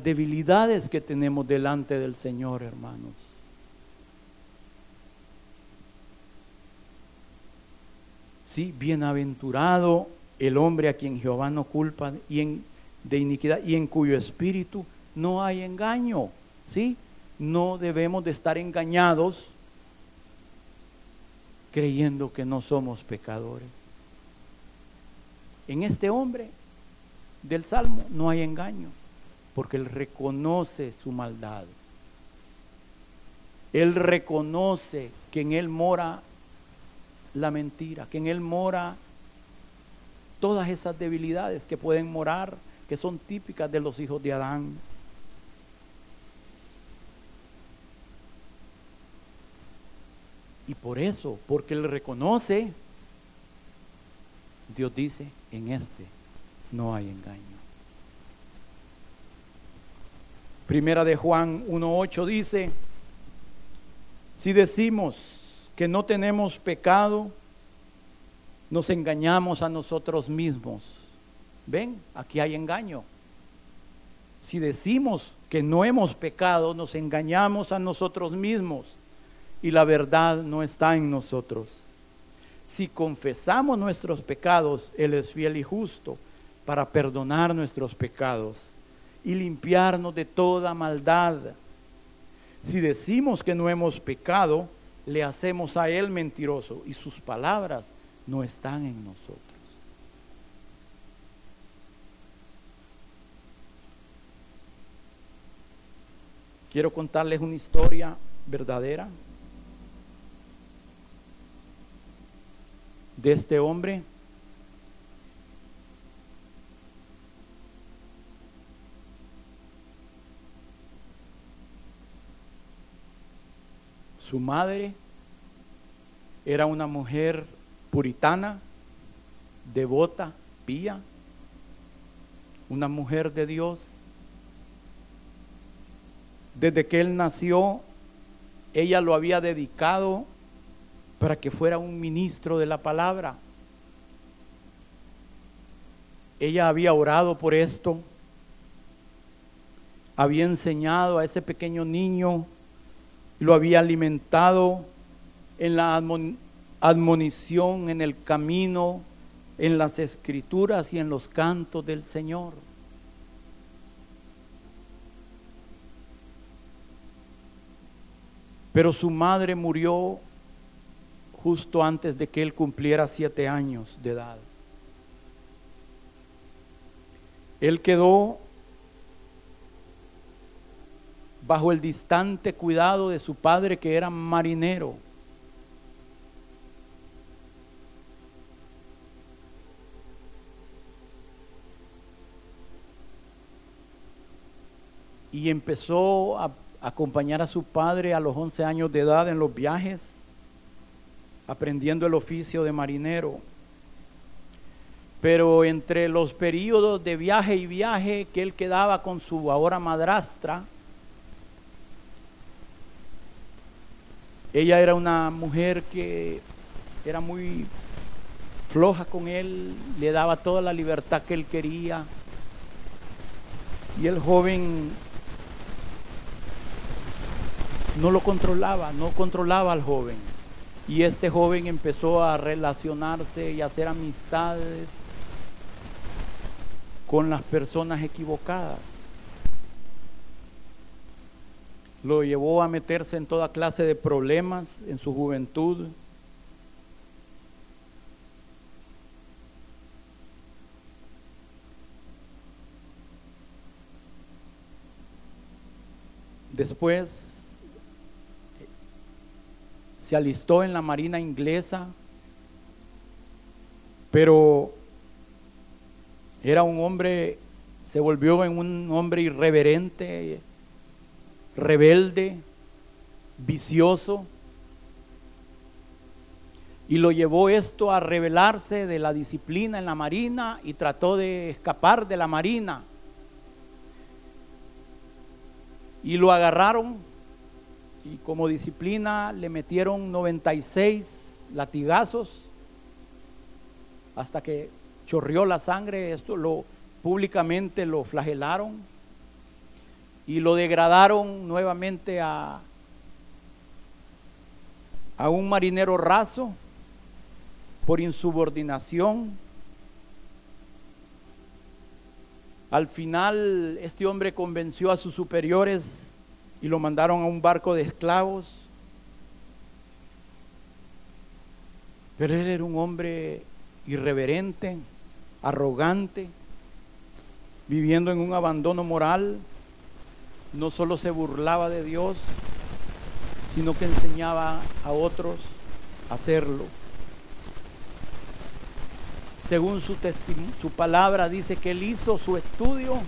debilidades que tenemos delante del Señor, hermanos. Sí, bienaventurado el hombre a quien Jehová no culpa y en, de iniquidad y en cuyo espíritu no hay engaño. ¿Sí? No debemos de estar engañados creyendo que no somos pecadores. En este hombre del Salmo no hay engaño, porque él reconoce su maldad. Él reconoce que en él mora la mentira, que en él mora todas esas debilidades que pueden morar, que son típicas de los hijos de Adán. Y por eso, porque él reconoce, Dios dice, en este no hay engaño. Primera de Juan 1.8 dice, si decimos que no tenemos pecado, nos engañamos a nosotros mismos. ¿Ven? Aquí hay engaño. Si decimos que no hemos pecado, nos engañamos a nosotros mismos y la verdad no está en nosotros. Si confesamos nuestros pecados, Él es fiel y justo para perdonar nuestros pecados y limpiarnos de toda maldad. Si decimos que no hemos pecado, le hacemos a Él mentiroso y sus palabras no están en nosotros. Quiero contarles una historia verdadera de este hombre Su madre era una mujer puritana, devota, pía, una mujer de Dios. Desde que él nació, ella lo había dedicado para que fuera un ministro de la palabra. Ella había orado por esto, había enseñado a ese pequeño niño, lo había alimentado en la admonición en el camino, en las escrituras y en los cantos del Señor. Pero su madre murió justo antes de que él cumpliera siete años de edad. Él quedó bajo el distante cuidado de su padre que era marinero. Y empezó a acompañar a su padre a los 11 años de edad en los viajes, aprendiendo el oficio de marinero. Pero entre los periodos de viaje y viaje que él quedaba con su ahora madrastra, ella era una mujer que era muy floja con él, le daba toda la libertad que él quería. Y el joven no lo controlaba, no controlaba al joven. Y este joven empezó a relacionarse y a hacer amistades con las personas equivocadas. Lo llevó a meterse en toda clase de problemas en su juventud. Después se alistó en la Marina inglesa, pero era un hombre, se volvió en un hombre irreverente, rebelde, vicioso. Y lo llevó esto a rebelarse de la disciplina en la marina y trató de escapar de la marina. Y lo agarraron y como disciplina le metieron 96 latigazos hasta que chorrió la sangre, esto lo públicamente lo flagelaron y lo degradaron nuevamente a, a un marinero raso por insubordinación. Al final este hombre convenció a sus superiores y lo mandaron a un barco de esclavos. Pero él era un hombre irreverente, arrogante, viviendo en un abandono moral, no solo se burlaba de Dios, sino que enseñaba a otros a hacerlo. Según su, su palabra dice que él hizo su estudio,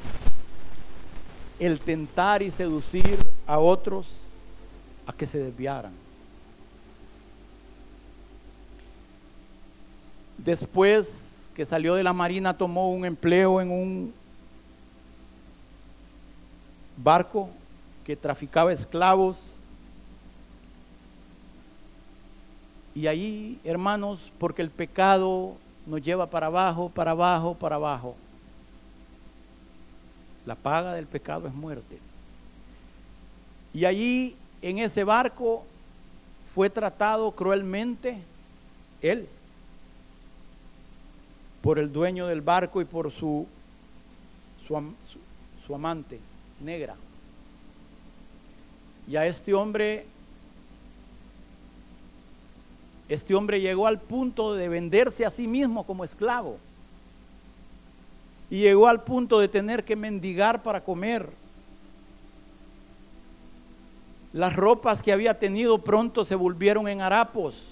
el tentar y seducir a otros a que se desviaran. Después que salió de la Marina tomó un empleo en un barco que traficaba esclavos. Y ahí, hermanos, porque el pecado nos lleva para abajo, para abajo, para abajo. La paga del pecado es muerte. Y allí, en ese barco, fue tratado cruelmente él por el dueño del barco y por su, su, amante negra. Y a este hombre, este hombre llegó al punto de venderse a sí mismo como esclavo. Y llegó al punto de tener que mendigar para comer. Las ropas que había tenido pronto se volvieron en harapos.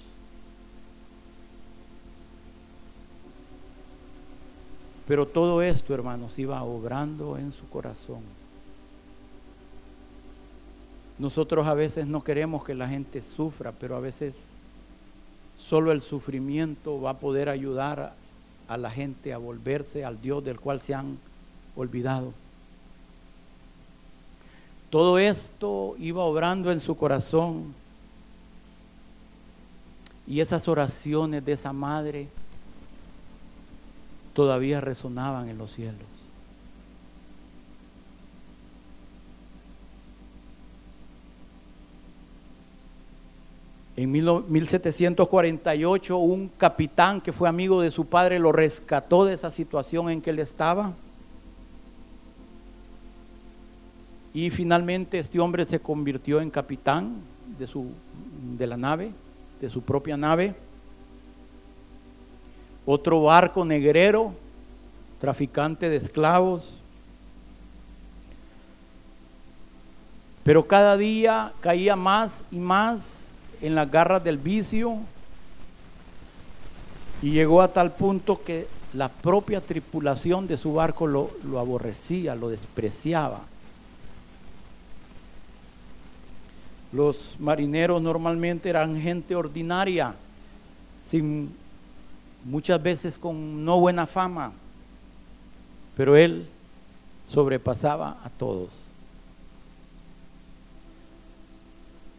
Pero todo esto, hermanos, iba obrando en su corazón. Nosotros a veces no queremos que la gente sufra, pero a veces solo el sufrimiento va a poder ayudar a la gente a volverse al Dios del cual se han olvidado. Todo esto iba obrando en su corazón y esas oraciones de esa madre todavía resonaban en los cielos. En 1748 un capitán que fue amigo de su padre lo rescató de esa situación en que él estaba. Y finalmente este hombre se convirtió en capitán de, su, de la nave, de su propia nave otro barco negrero traficante de esclavos. Pero cada día caía más y más en las garras del vicio y llegó a tal punto que la propia tripulación de su barco lo, lo aborrecía, lo despreciaba. Los marineros normalmente eran gente ordinaria, sin muchas veces con no buena fama, pero él sobrepasaba a todos.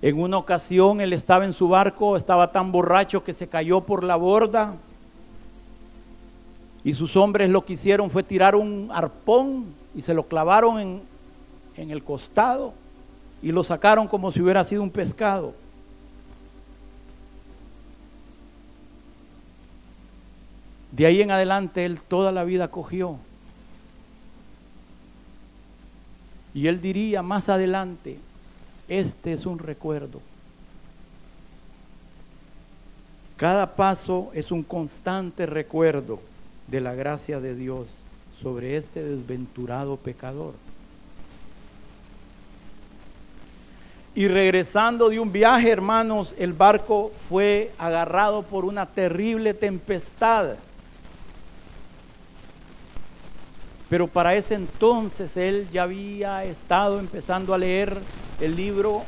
En una ocasión él estaba en su barco, estaba tan borracho que se cayó por la borda y sus hombres lo que hicieron fue tirar un arpón y se lo clavaron en, en el costado y lo sacaron como si hubiera sido un pescado. De ahí en adelante él toda la vida cogió. Y él diría más adelante, este es un recuerdo. Cada paso es un constante recuerdo de la gracia de Dios sobre este desventurado pecador. Y regresando de un viaje, hermanos, el barco fue agarrado por una terrible tempestad. Pero para ese entonces él ya había estado empezando a leer el libro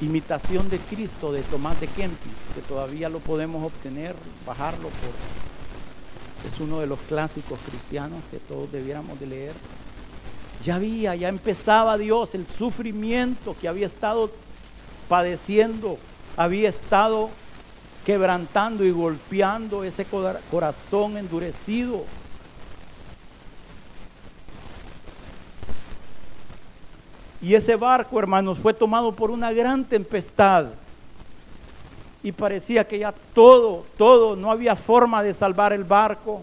Imitación de Cristo de Tomás de Kempis, que todavía lo podemos obtener, bajarlo por... Es uno de los clásicos cristianos que todos debiéramos de leer. Ya había, ya empezaba Dios el sufrimiento que había estado padeciendo, había estado quebrantando y golpeando ese corazón endurecido Y ese barco, hermanos, fue tomado por una gran tempestad. Y parecía que ya todo, todo, no había forma de salvar el barco.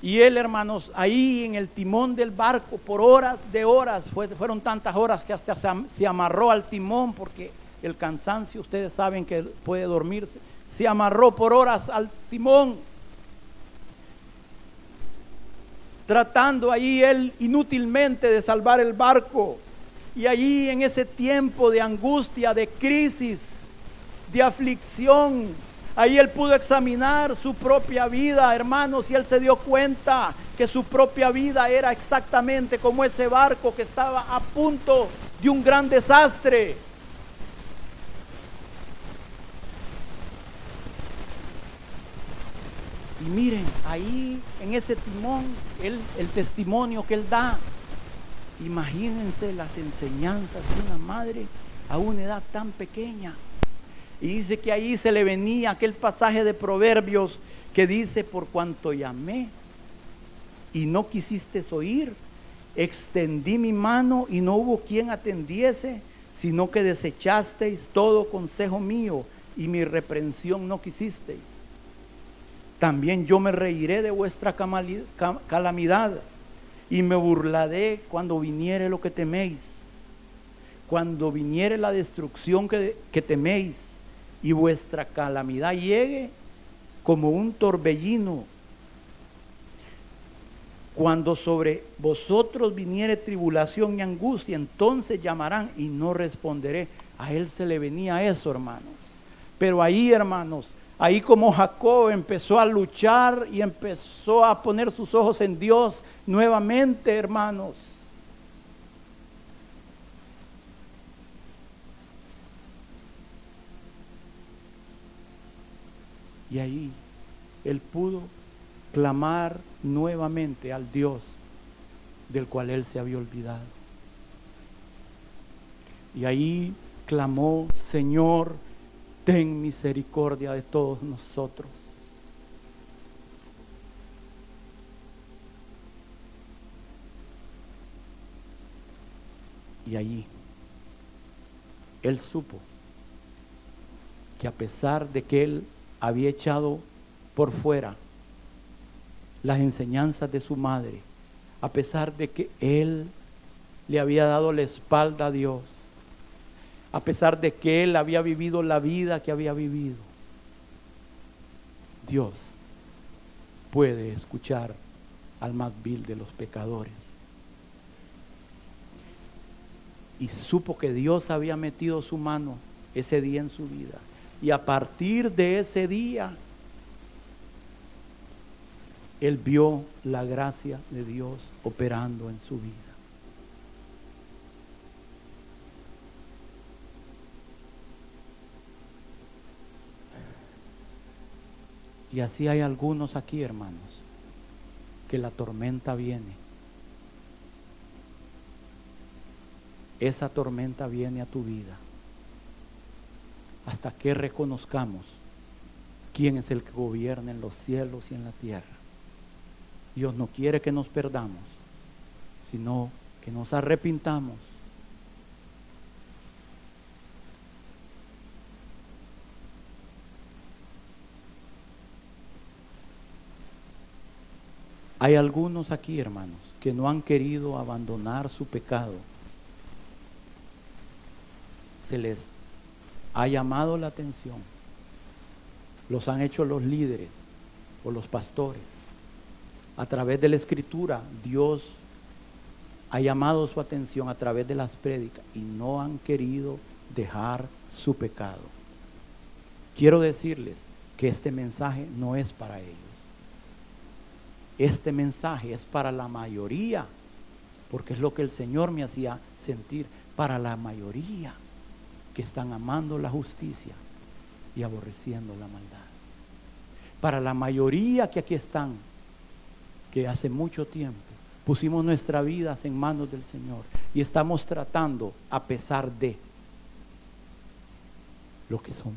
Y él, hermanos, ahí en el timón del barco, por horas de horas, fueron tantas horas que hasta se amarró al timón porque el cansancio, ustedes saben que puede dormirse, se amarró por horas al timón tratando allí él inútilmente de salvar el barco. Y allí en ese tiempo de angustia, de crisis, de aflicción, ahí él pudo examinar su propia vida, hermanos, y él se dio cuenta que su propia vida era exactamente como ese barco que estaba a punto de un gran desastre. Y miren, ahí en ese timón, el testimonio que él da, imagínense las enseñanzas de una madre a una edad tan pequeña. Y dice que ahí se le venía aquel pasaje de Proverbios que dice, por cuanto llamé y no quisiste oír, extendí mi mano y no hubo quien atendiese, sino que desechasteis todo consejo mío y mi reprensión no quisisteis. También yo me reiré de vuestra calamidad y me burlaré cuando viniere lo que teméis. Cuando viniere la destrucción que, que teméis y vuestra calamidad llegue como un torbellino. Cuando sobre vosotros viniere tribulación y angustia, entonces llamarán y no responderé. A él se le venía eso, hermanos. Pero ahí, hermanos, Ahí como Jacob empezó a luchar y empezó a poner sus ojos en Dios nuevamente, hermanos. Y ahí él pudo clamar nuevamente al Dios del cual él se había olvidado. Y ahí clamó, Señor, ten misericordia de todos nosotros. Y allí él supo que a pesar de que él había echado por fuera las enseñanzas de su madre, a pesar de que él le había dado la espalda a Dios, a pesar de que él había vivido la vida que había vivido. Dios puede escuchar al más vil de los pecadores. Y supo que Dios había metido su mano ese día en su vida. Y a partir de ese día, él vio la gracia de Dios operando en su vida. Y así hay algunos aquí, hermanos, que la tormenta viene. Esa tormenta viene a tu vida. Hasta que reconozcamos quién es el que gobierna en los cielos y en la tierra. Dios no quiere que nos perdamos, sino que nos arrepintamos Hay algunos aquí, hermanos, que no han querido abandonar su pecado. Se les ha llamado la atención. Los han hecho los líderes o los pastores. A través de la escritura, Dios ha llamado su atención a través de las prédicas y no han querido dejar su pecado. Quiero decirles que este mensaje no es para ellos. Este mensaje es para la mayoría, porque es lo que el Señor me hacía sentir, para la mayoría que están amando la justicia y aborreciendo la maldad. Para la mayoría que aquí están, que hace mucho tiempo pusimos nuestras vidas en manos del Señor y estamos tratando a pesar de lo que somos.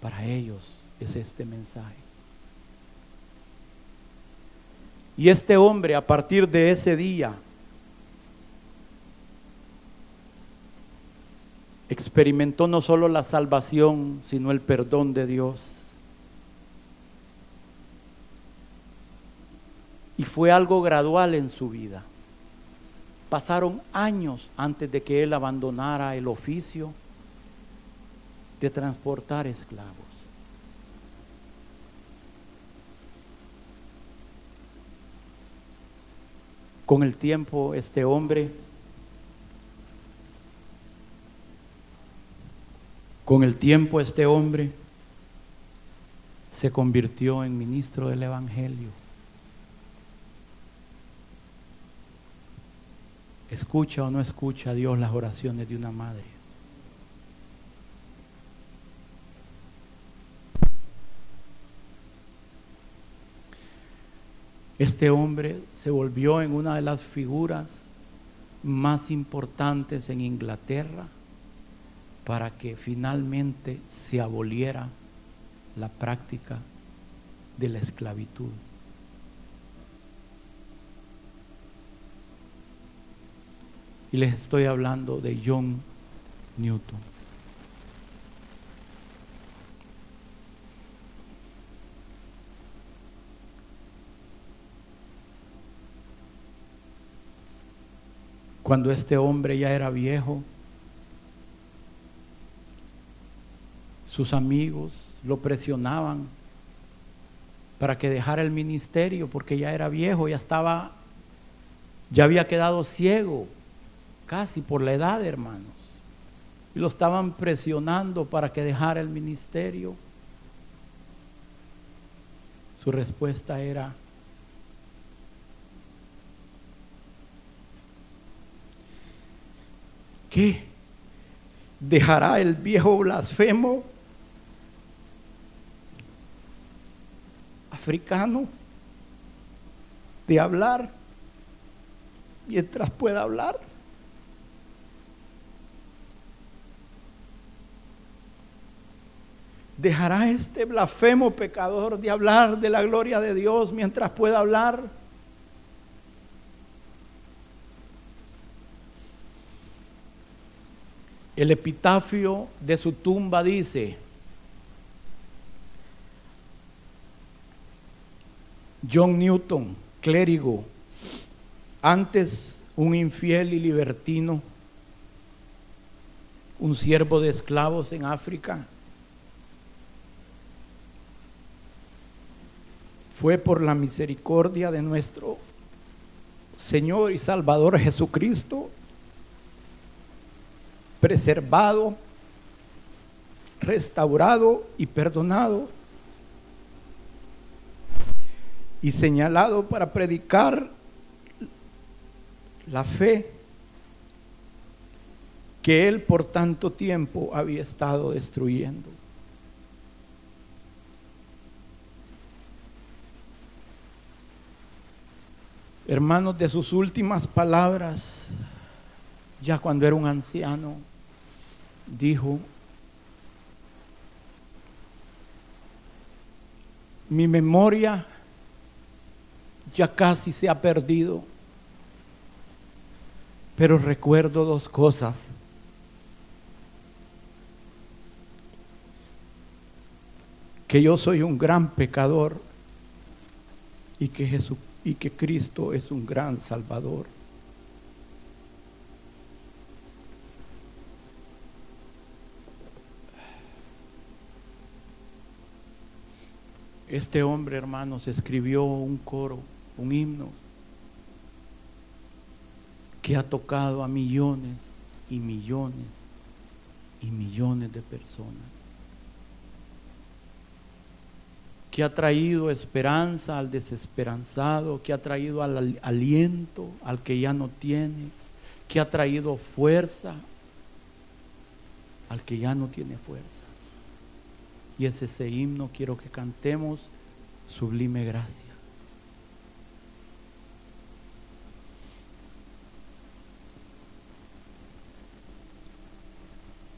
Para ellos es este mensaje. Y este hombre a partir de ese día experimentó no solo la salvación, sino el perdón de Dios. Y fue algo gradual en su vida. Pasaron años antes de que él abandonara el oficio de transportar esclavos. Con el tiempo este hombre, con el tiempo este hombre se convirtió en ministro del Evangelio. ¿Escucha o no escucha Dios las oraciones de una madre? Este hombre se volvió en una de las figuras más importantes en Inglaterra para que finalmente se aboliera la práctica de la esclavitud. Y les estoy hablando de John Newton. Cuando este hombre ya era viejo, sus amigos lo presionaban para que dejara el ministerio porque ya era viejo, ya estaba, ya había quedado ciego, casi por la edad, hermanos. Y lo estaban presionando para que dejara el ministerio. Su respuesta era, ¿Qué? ¿Dejará el viejo blasfemo africano de hablar mientras pueda hablar? ¿Dejará este blasfemo pecador de hablar de la gloria de Dios mientras pueda hablar? El epitafio de su tumba dice, John Newton, clérigo, antes un infiel y libertino, un siervo de esclavos en África. Fue por la misericordia de nuestro Señor y Salvador Jesucristo preservado, restaurado y perdonado, y señalado para predicar la fe que él por tanto tiempo había estado destruyendo. Hermanos, de sus últimas palabras, ya cuando era un anciano, dijo, mi memoria ya casi se ha perdido, pero recuerdo dos cosas. Que yo soy un gran pecador y que Jesús y que Cristo es un gran Salvador. Este hombre, hermanos, escribió un coro, un himno, que ha tocado a millones y millones y millones de personas que ha traído esperanza al desesperanzado, que ha traído al aliento al que ya no tiene, que ha traído fuerza al que ya no tiene fuerzas. Y es ese himno quiero que cantemos, sublime gracia.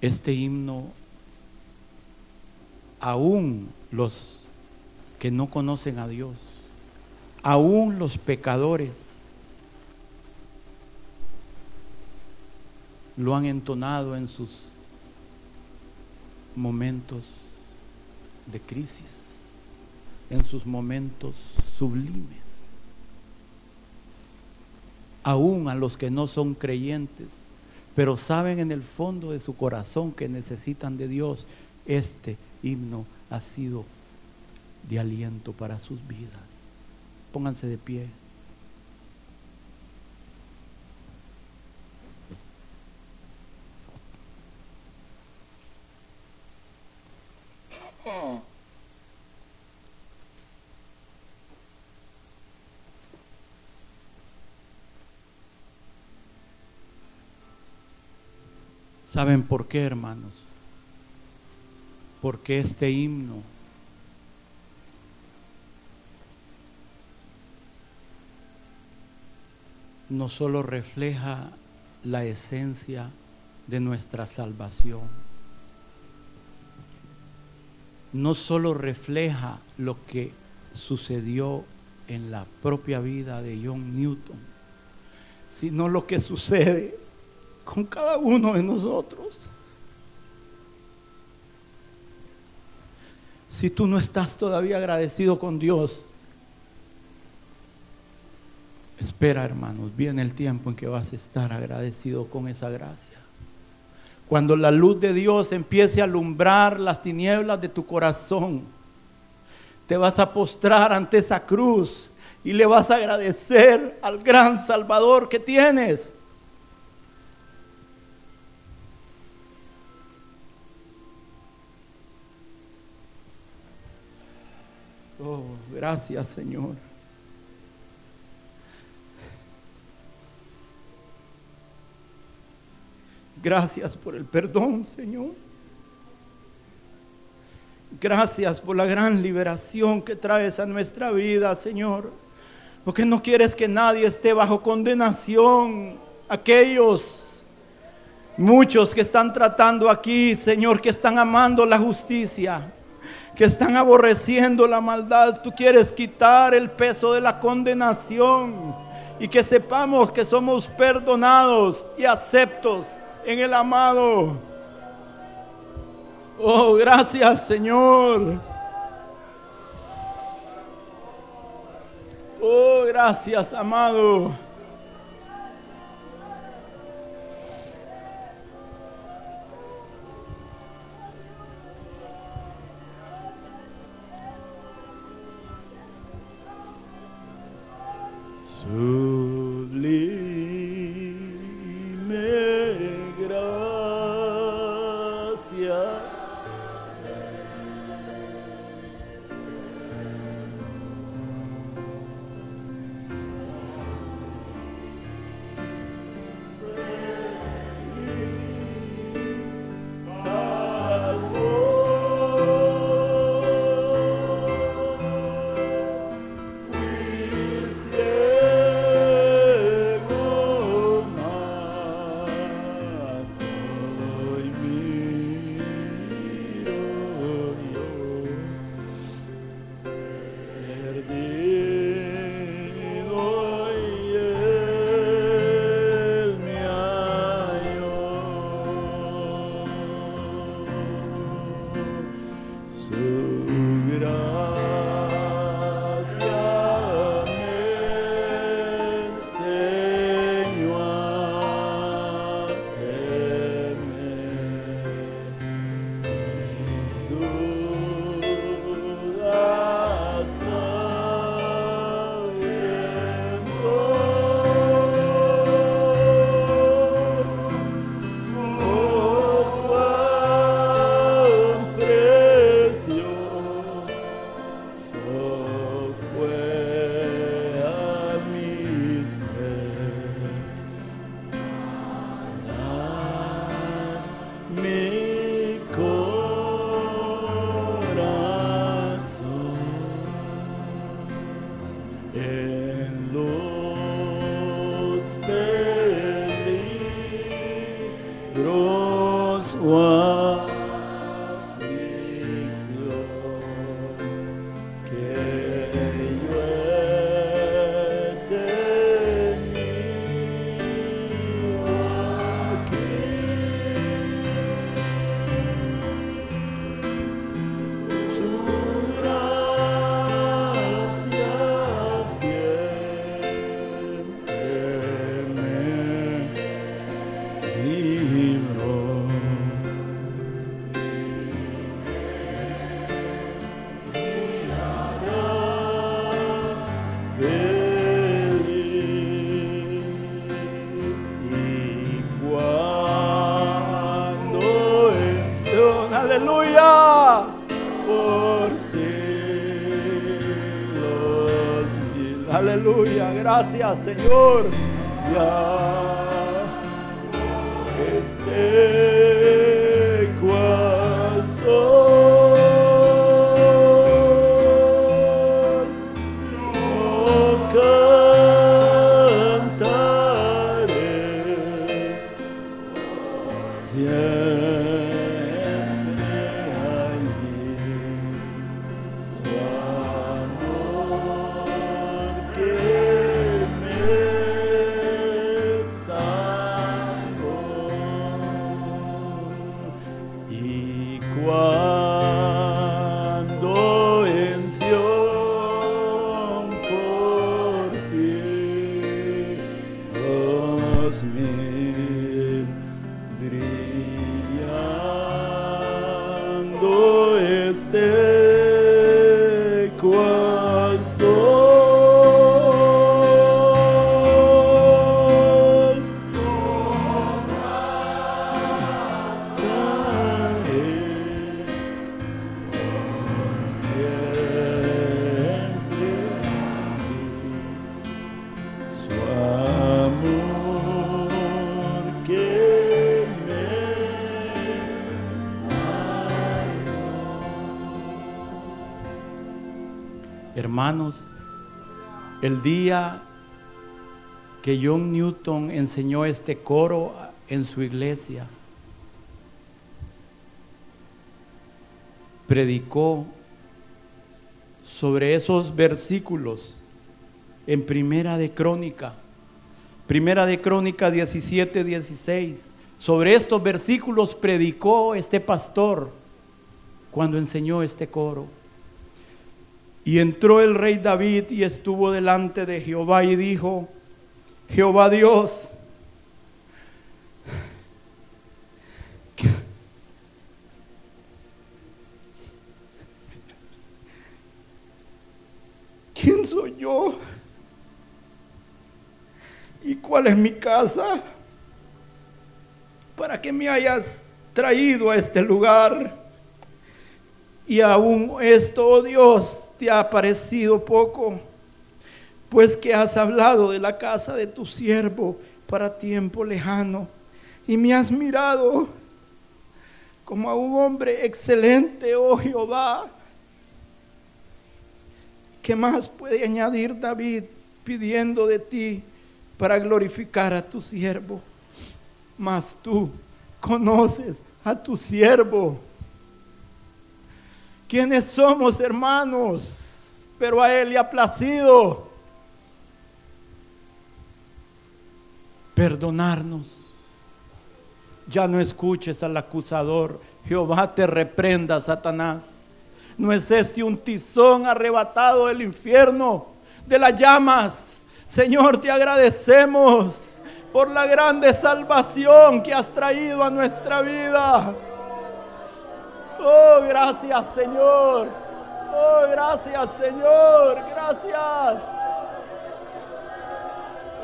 Este himno aún los que no conocen a Dios, aún los pecadores lo han entonado en sus momentos de crisis, en sus momentos sublimes. Aún a los que no son creyentes, pero saben en el fondo de su corazón que necesitan de Dios, este himno ha sido de aliento para sus vidas. Pónganse de pie. ¿Saben por qué, hermanos? Porque este himno no solo refleja la esencia de nuestra salvación, no solo refleja lo que sucedió en la propia vida de John Newton, sino lo que sucede con cada uno de nosotros. Si tú no estás todavía agradecido con Dios, Espera, hermanos, viene el tiempo en que vas a estar agradecido con esa gracia. Cuando la luz de Dios empiece a alumbrar las tinieblas de tu corazón, te vas a postrar ante esa cruz y le vas a agradecer al gran Salvador que tienes. Gracias Señor. Gracias por el perdón, Señor. Gracias por la gran liberación que traes a nuestra vida, Señor. Porque no quieres que nadie esté bajo condenación. Aquellos, muchos que están tratando aquí, Señor, que están amando la justicia, que están aborreciendo la maldad. Tú quieres quitar el peso de la condenación y que sepamos que somos perdonados y aceptos en el amado. Oh, gracias Señor. Oh, gracias amado. Gracias Señor, John Newton enseñó este coro en su iglesia, predicó sobre esos versículos en Primera de Crónica, Primera de Crónica 17, 16. Sobre estos versículos predicó este pastor cuando enseñó este coro. Y entró el rey David y estuvo delante de Jehová y dijo, Jehová Dios, ¿quién soy yo cuál es mi casa, para que me hayas traído a este lugar. Y aún esto, oh Dios, te ha parecido poco, pues que has hablado de la casa de tu siervo para tiempo lejano y me has mirado como a un hombre excelente, oh Jehová. ¿Qué más puede añadir David pidiendo de ti para glorificar a tu siervo? Mas tú conoces a tu siervo. ¿Quiénes somos hermanos? Pero a él le ha placido perdonarnos ya no escuches al acusador. Jehová te reprenda, Satanás. No es este un tizón arrebatado del infierno, de las llamas. Señor, te agradecemos por la grande salvación que has traído a nuestra vida. Oh, gracias, Señor. Oh, gracias, Señor. Gracias.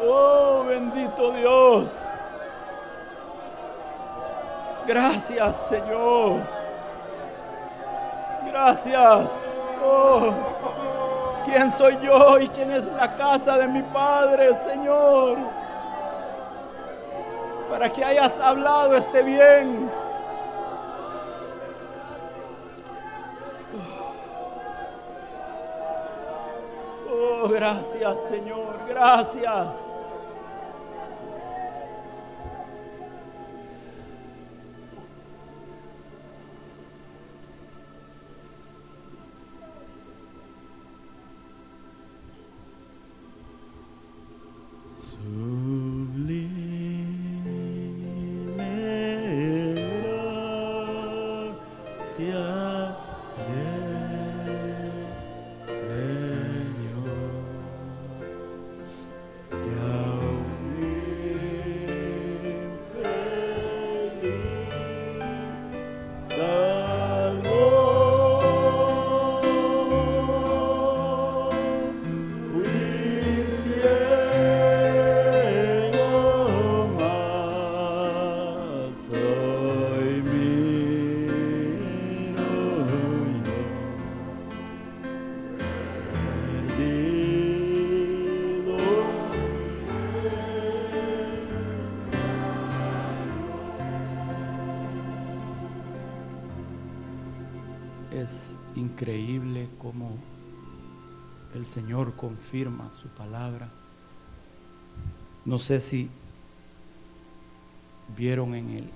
Oh, bendito Dios. Gracias, Señor. Gracias. Oh, ¿quién soy yo y quién es la casa de mi Padre, Señor? Para que hayas hablado este bien. Oh, gracias, Señor. Gracias. Holy Mary, confirma su palabra. No sé si vieron en el,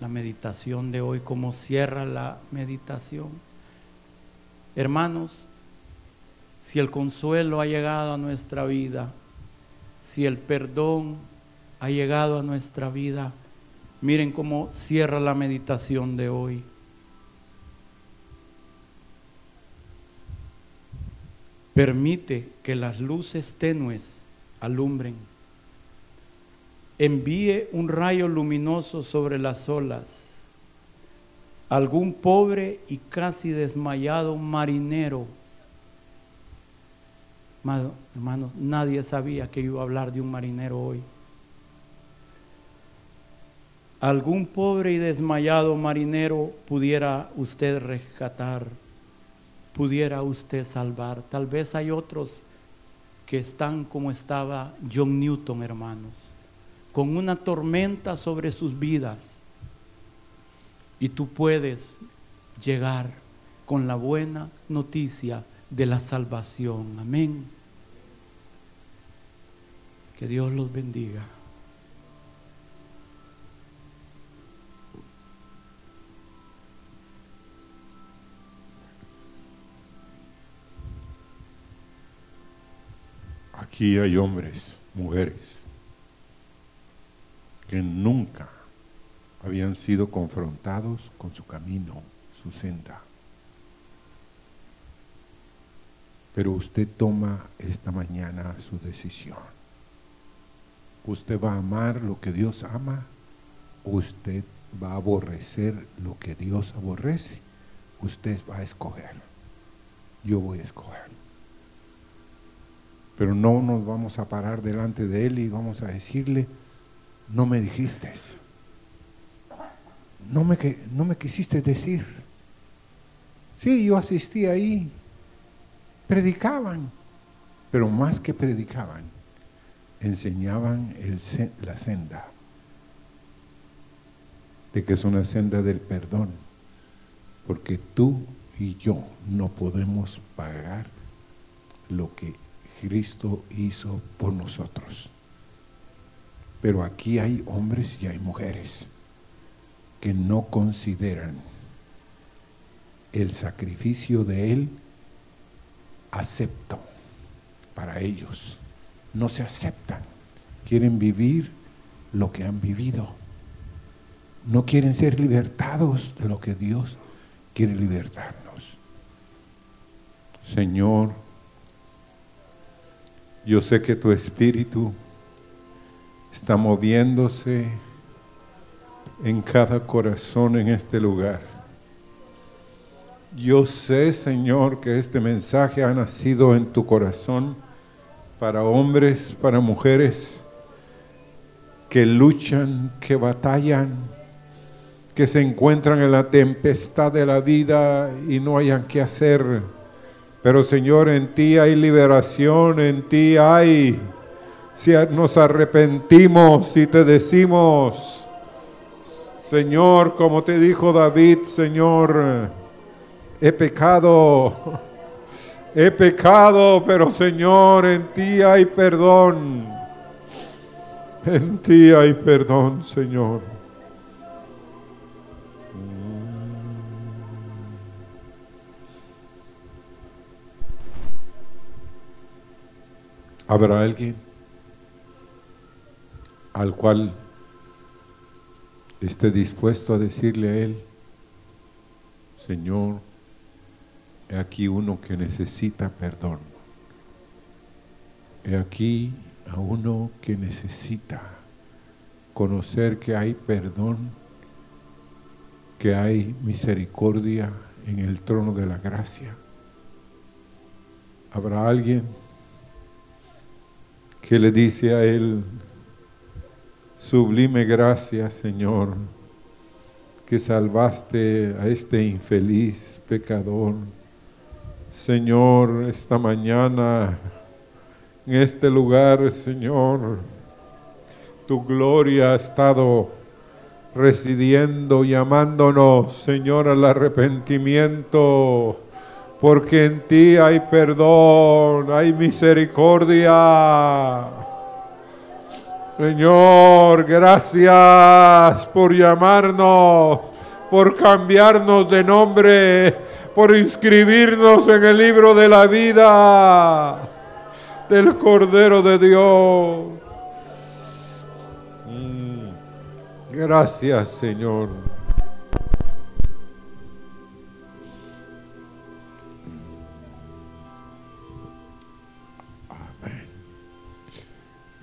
la meditación de hoy cómo cierra la meditación. Hermanos, si el consuelo ha llegado a nuestra vida, si el perdón ha llegado a nuestra vida, miren cómo cierra la meditación de hoy. Permite que las luces tenues alumbren. Envíe un rayo luminoso sobre las olas. Algún pobre y casi desmayado marinero. Hermanos, nadie sabía que iba a hablar de un marinero hoy. Algún pobre y desmayado marinero pudiera usted rescatar pudiera usted salvar. Tal vez hay otros que están como estaba John Newton, hermanos, con una tormenta sobre sus vidas. Y tú puedes llegar con la buena noticia de la salvación. Amén. Que Dios los bendiga. Aquí hay hombres, mujeres, que nunca habían sido confrontados con su camino, su senda. Pero usted toma esta mañana su decisión. ¿Usted va a amar lo que Dios ama? ¿O usted va a aborrecer lo que Dios aborrece? Usted va a escoger. Yo voy a escoger. Pero no nos vamos a parar delante de Él y vamos a decirle, no me dijiste, no me, no me quisiste decir. Sí, yo asistí ahí, predicaban, pero más que predicaban, enseñaban el, la senda, de que es una senda del perdón, porque tú y yo no podemos pagar lo que Cristo hizo por nosotros. Pero aquí hay hombres y hay mujeres que no consideran el sacrificio de Él acepto para ellos. No se aceptan. Quieren vivir lo que han vivido. No quieren ser libertados de lo que Dios quiere libertarnos. Señor, yo sé que tu espíritu está moviéndose en cada corazón en este lugar. Yo sé, Señor, que este mensaje ha nacido en tu corazón para hombres, para mujeres que luchan, que batallan, que se encuentran en la tempestad de la vida y no hayan qué hacer. Pero Señor, en ti hay liberación, en ti hay, si nos arrepentimos y te decimos, Señor, como te dijo David, Señor, he pecado, he pecado, pero Señor, en ti hay perdón. En ti hay perdón, Señor. ¿Habrá alguien al cual esté dispuesto a decirle a Él, Señor, He aquí uno que necesita perdón. He aquí a uno que necesita conocer que hay perdón, que hay misericordia en el trono de la gracia. Habrá alguien que le dice a él, sublime gracia, Señor, que salvaste a este infeliz pecador. Señor, esta mañana, en este lugar, Señor, tu gloria ha estado residiendo, llamándonos, Señor, al arrepentimiento, porque en ti hay perdón, hay misericordia. Señor, gracias por llamarnos, por cambiarnos de nombre por inscribirnos en el libro de la vida del Cordero de Dios. Mm. Gracias, Señor.